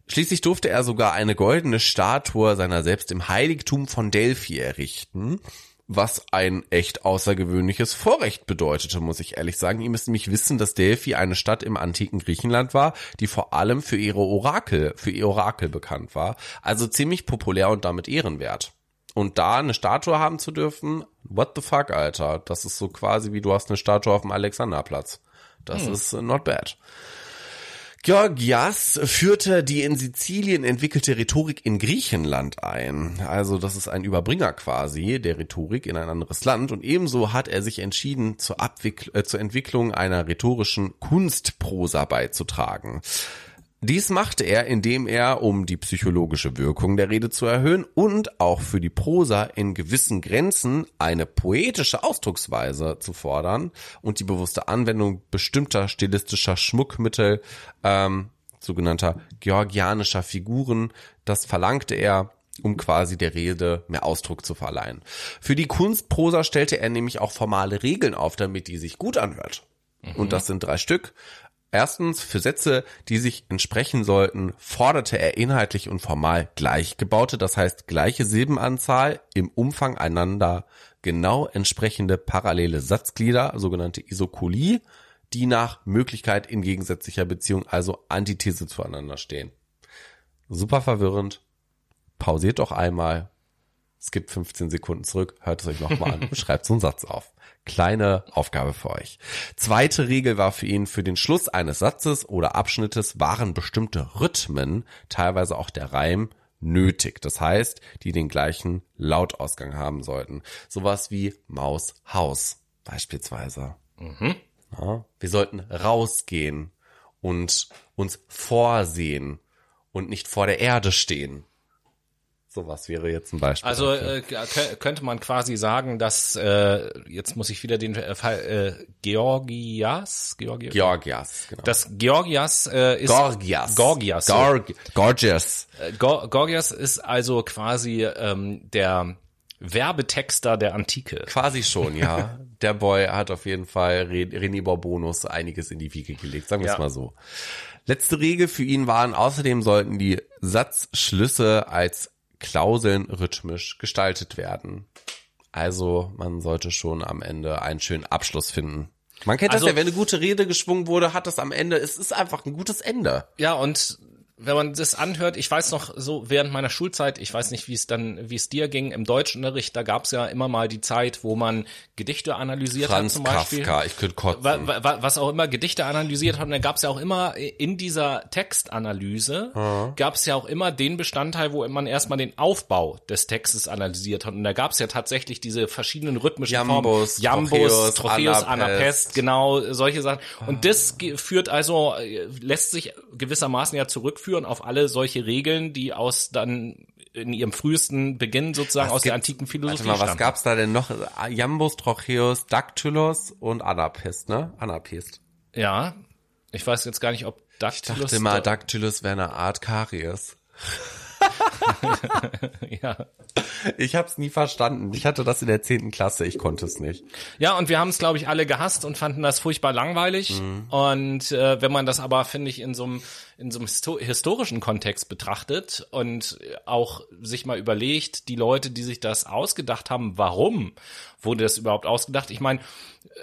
Schließlich durfte er sogar eine goldene Statue seiner selbst im Heiligtum von Delphi errichten, was ein echt außergewöhnliches Vorrecht bedeutete, muss ich ehrlich sagen. Ihr müsst nämlich wissen, dass Delphi eine Stadt im antiken Griechenland war, die vor allem für ihre Orakel, für ihr Orakel bekannt war. Also ziemlich populär und damit ehrenwert. Und da eine Statue haben zu dürfen, what the fuck, Alter. Das ist so quasi wie du hast eine Statue auf dem Alexanderplatz. Das ist äh, not bad. Georgias führte die in Sizilien entwickelte Rhetorik in Griechenland ein. Also das ist ein Überbringer quasi der Rhetorik in ein anderes Land. Und ebenso hat er sich entschieden, zur, Abwick äh, zur Entwicklung einer rhetorischen Kunstprosa beizutragen. Dies machte er, indem er, um die psychologische Wirkung der Rede zu erhöhen und auch für die Prosa in gewissen Grenzen eine poetische Ausdrucksweise zu fordern und die bewusste Anwendung bestimmter stilistischer Schmuckmittel ähm, sogenannter georgianischer Figuren. Das verlangte er, um quasi der Rede mehr Ausdruck zu verleihen. Für die Kunstprosa stellte er nämlich auch formale Regeln auf, damit die sich gut anhört. Und das sind drei Stück. Erstens, für Sätze, die sich entsprechen sollten, forderte er inhaltlich und formal gleichgebaute, das heißt gleiche Silbenanzahl im Umfang einander genau entsprechende parallele Satzglieder, sogenannte Isokolie, die nach Möglichkeit in gegensätzlicher Beziehung, also Antithese zueinander stehen. Super verwirrend. Pausiert doch einmal, skippt 15 Sekunden zurück, hört es euch nochmal an und schreibt so einen Satz auf. Kleine Aufgabe für euch. Zweite Regel war für ihn, für den Schluss eines Satzes oder Abschnittes waren bestimmte Rhythmen, teilweise auch der Reim, nötig. Das heißt, die den gleichen Lautausgang haben sollten. Sowas wie Maus, Haus beispielsweise. Mhm. Ja, wir sollten rausgehen und uns vorsehen und nicht vor der Erde stehen. Sowas wäre jetzt ein Beispiel. Also äh, kö- könnte man quasi sagen, dass äh, jetzt muss ich wieder den äh, Fall äh, Georgias, Georgi Georgias, genau. das Georgias äh, ist Gorgias. Gorgias. Gorg Gorgias. Äh, Gor Gorgias ist also quasi ähm, der Werbetexter der Antike. Quasi schon, ja. Der Boy hat auf jeden Fall Re- René Borbonus einiges in die Wiege gelegt, sagen wir es Ja. mal so. Letzte Regel für ihn waren, außerdem sollten die Satzschlüsse als Klauseln rhythmisch gestaltet werden. Also man sollte schon am Ende einen schönen Abschluss finden. Man kennt Also- das ja, wenn eine gute Rede geschwungen wurde, hat das am Ende, es ist einfach ein gutes Ende. Ja, und wenn man das anhört, ich weiß noch so während meiner Schulzeit, ich weiß nicht, wie es dann, wie es dir ging im Deutschunterricht, da gab es ja immer mal die Zeit, wo man Gedichte analysiert hat Franz zum Beispiel. Kafka, ich könnte kotzen. Wa- wa- wa- was auch immer Gedichte analysiert hat, und da gab es ja auch immer in dieser Textanalyse gab es ja auch immer den Bestandteil, wo man erstmal den Aufbau des Textes analysiert hat. Und da gab es ja tatsächlich diese verschiedenen rhythmischen Jambus, Formen. Jambus, Trocheus, Trocheus, Anapest. Genau, solche Sachen. Und das führt also, äh, lässt sich gewissermaßen ja zurückführen auf alle solche Regeln, die aus dann in ihrem frühesten Beginn sozusagen aus der antiken Philosophie Warte mal, was stammen. gab's da denn noch? Jambus, Trocheus, Dactylus und Anapest, ne? Anapest. Ja, ich weiß jetzt gar nicht, ob Ich Dactylus dachte mal, Dactylus wäre eine Art Karies. ja. Ich hab's nie verstanden. Ich hatte das in der zehnten Klasse, ich konnte es nicht. Ja, und wir haben es, glaube ich, alle gehasst und fanden das furchtbar langweilig. Und äh, wenn man das aber, finde ich, in so einem in so einem histo historischen Kontext betrachtet und auch sich mal überlegt, die Leute, die sich das ausgedacht haben, warum wurde das überhaupt ausgedacht? Ich meine,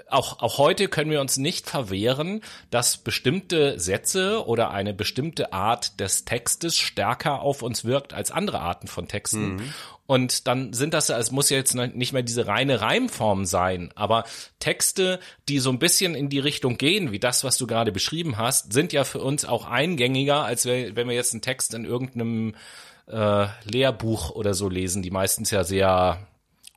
auch, auch heute können wir uns nicht verwehren, dass bestimmte Sätze oder eine bestimmte Art des Textes stärker auf uns wirkt als andere Arten von Texten. Und dann sind das, ja- es muss ja jetzt nicht mehr diese reine Reimform sein, aber Texte, die so ein bisschen in die Richtung gehen, wie das, was du gerade beschrieben hast, sind ja für uns auch eingängiger, als wenn wenn wir jetzt einen Text in irgendeinem äh, Lehrbuch oder so lesen, die meistens ja sehr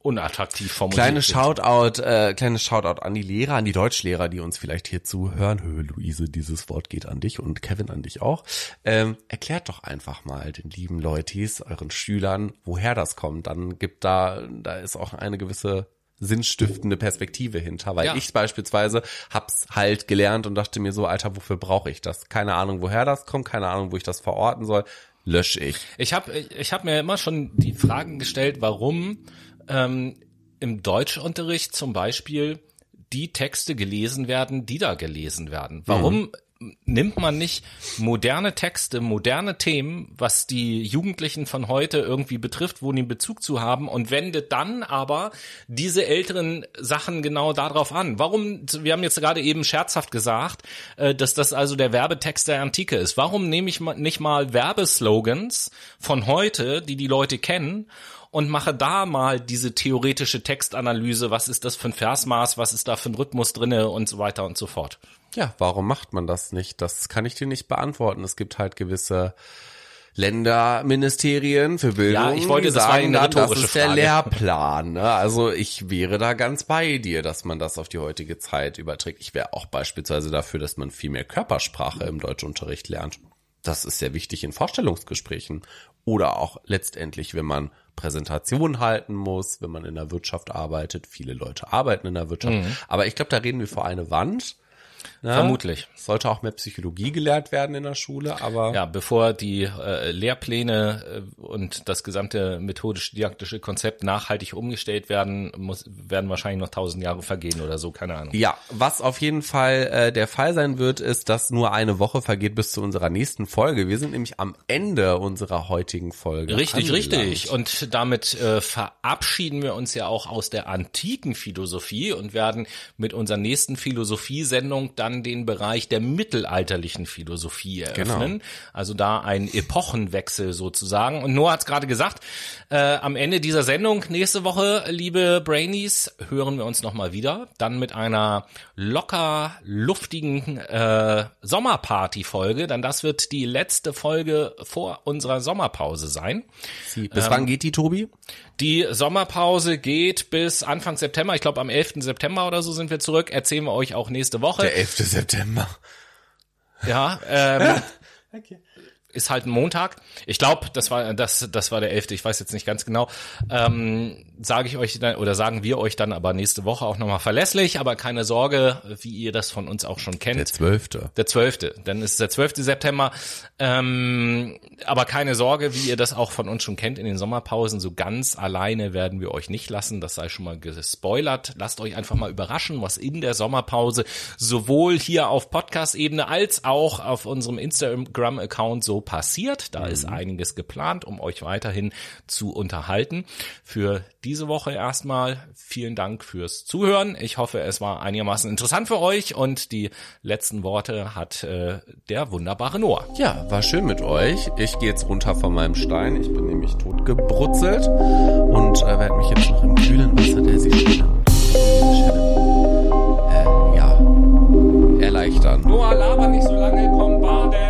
unattraktiv formuliert Kleine. Shoutout, äh, kleines Shoutout an die Lehrer, an die Deutschlehrer, die uns vielleicht hier zuhören. Hö, Luise, dieses Wort geht an dich und Kevin an dich auch. Ähm, erklärt doch einfach mal den lieben Leutis, euren Schülern, woher das kommt. Dann gibt da, da ist auch eine gewisse sinnstiftende Perspektive hinter, weil Ja. ich beispielsweise hab's halt gelernt und dachte mir so, Alter, wofür brauche ich das? Keine Ahnung, woher das kommt, keine Ahnung, wo ich das verorten soll. Lösche ich. Ich habe ich hab mir immer schon die Fragen gestellt, warum ähm, im Deutschunterricht zum Beispiel die Texte gelesen werden, die da gelesen werden. Warum nimmt man nicht moderne Texte, moderne Themen, was die Jugendlichen von heute irgendwie betrifft, wo die Bezug zu haben und wendet dann aber diese älteren Sachen genau darauf an. Warum, wir haben jetzt gerade eben scherzhaft gesagt, äh, dass das also der Werbetext der Antike ist. Warum nehme ich nicht mal Werbeslogans von heute, die die Leute kennen und mache da mal diese theoretische Textanalyse, was ist das für ein Versmaß, was ist da für ein Rhythmus drinne und so weiter und so fort. Ja, warum macht man das nicht? Das kann ich dir nicht beantworten. Es gibt halt gewisse Länderministerien für Bildung, Ja, ich wollte- das war sagen, dann, das rhetorische ist der Frage. Lehrplan. Ne? Also ich wäre da ganz bei dir, dass man das auf die heutige Zeit überträgt. Ich wäre auch beispielsweise dafür, dass man viel mehr Körpersprache im Deutschunterricht lernt. Das ist sehr wichtig in Vorstellungsgesprächen oder auch letztendlich, wenn man Präsentationen halten muss, wenn man in der Wirtschaft arbeitet. Viele Leute arbeiten in der Wirtschaft. Mhm. Aber ich glaube, da reden wir vor eine Wand. Ne? Vermutlich. Sollte auch mehr Psychologie gelehrt werden in der Schule, aber Ja, bevor die äh, Lehrpläne äh, und das gesamte methodisch-didaktische Konzept nachhaltig umgestellt werden, muss, werden wahrscheinlich noch tausend Jahre vergehen oder so, keine Ahnung. Ja, was auf jeden Fall äh, der Fall sein wird, ist, dass nur eine Woche vergeht bis zu unserer nächsten Folge. Wir sind nämlich am Ende unserer heutigen Folge. Richtig, angelangt. richtig. Und damit äh, verabschieden wir uns ja auch aus der antiken Philosophie und werden mit unserer nächsten Philosophiesendung dann den Bereich der mittelalterlichen Philosophie eröffnen. Also da ein Epochenwechsel sozusagen. Und Noah hat es gerade gesagt, äh, am Ende dieser Sendung nächste Woche, liebe Brainies, hören wir uns nochmal wieder. Dann mit einer locker luftigen äh, Sommerparty-Folge. Dann das wird die letzte Folge vor unserer Sommerpause sein. Sie, bis wann geht die, Tobi? Die Sommerpause geht bis Anfang September. Ich glaube, am 11. September oder so sind wir zurück. Erzählen wir euch auch nächste Woche. Der 11. September. Ja, ähm, ist halt ein Montag. Ich glaube, das war das das war der 11. Ich weiß jetzt nicht ganz genau. Ähm, sage ich euch dann oder sagen wir euch dann aber nächste Woche auch nochmal verlässlich, aber keine Sorge, wie ihr das von uns auch schon kennt. Der 12. Der 12. Dann ist es der 12. September. Ähm, aber keine Sorge, wie ihr das auch von uns schon kennt in den Sommerpausen. So ganz alleine werden wir euch nicht lassen. Das sei schon mal gespoilert. Lasst euch einfach mal überraschen, was in der Sommerpause sowohl hier auf Podcast-Ebene als auch auf unserem Instagram-Account so passiert. Da mhm. ist einiges geplant, um euch weiterhin zu unterhalten. Für diese Woche erstmal vielen Dank fürs Zuhören. Ich hoffe, es war einigermaßen interessant für euch und die letzten Worte hat äh, der wunderbare Noah. Ja, war schön mit euch. Ich gehe jetzt runter von meinem Stein. Ich bin nämlich totgebrutzelt und äh, werde mich jetzt noch im kühlen Wasser der See. Äh, ja. Erleichtern. Noah, laber nicht so lange, komm, baden.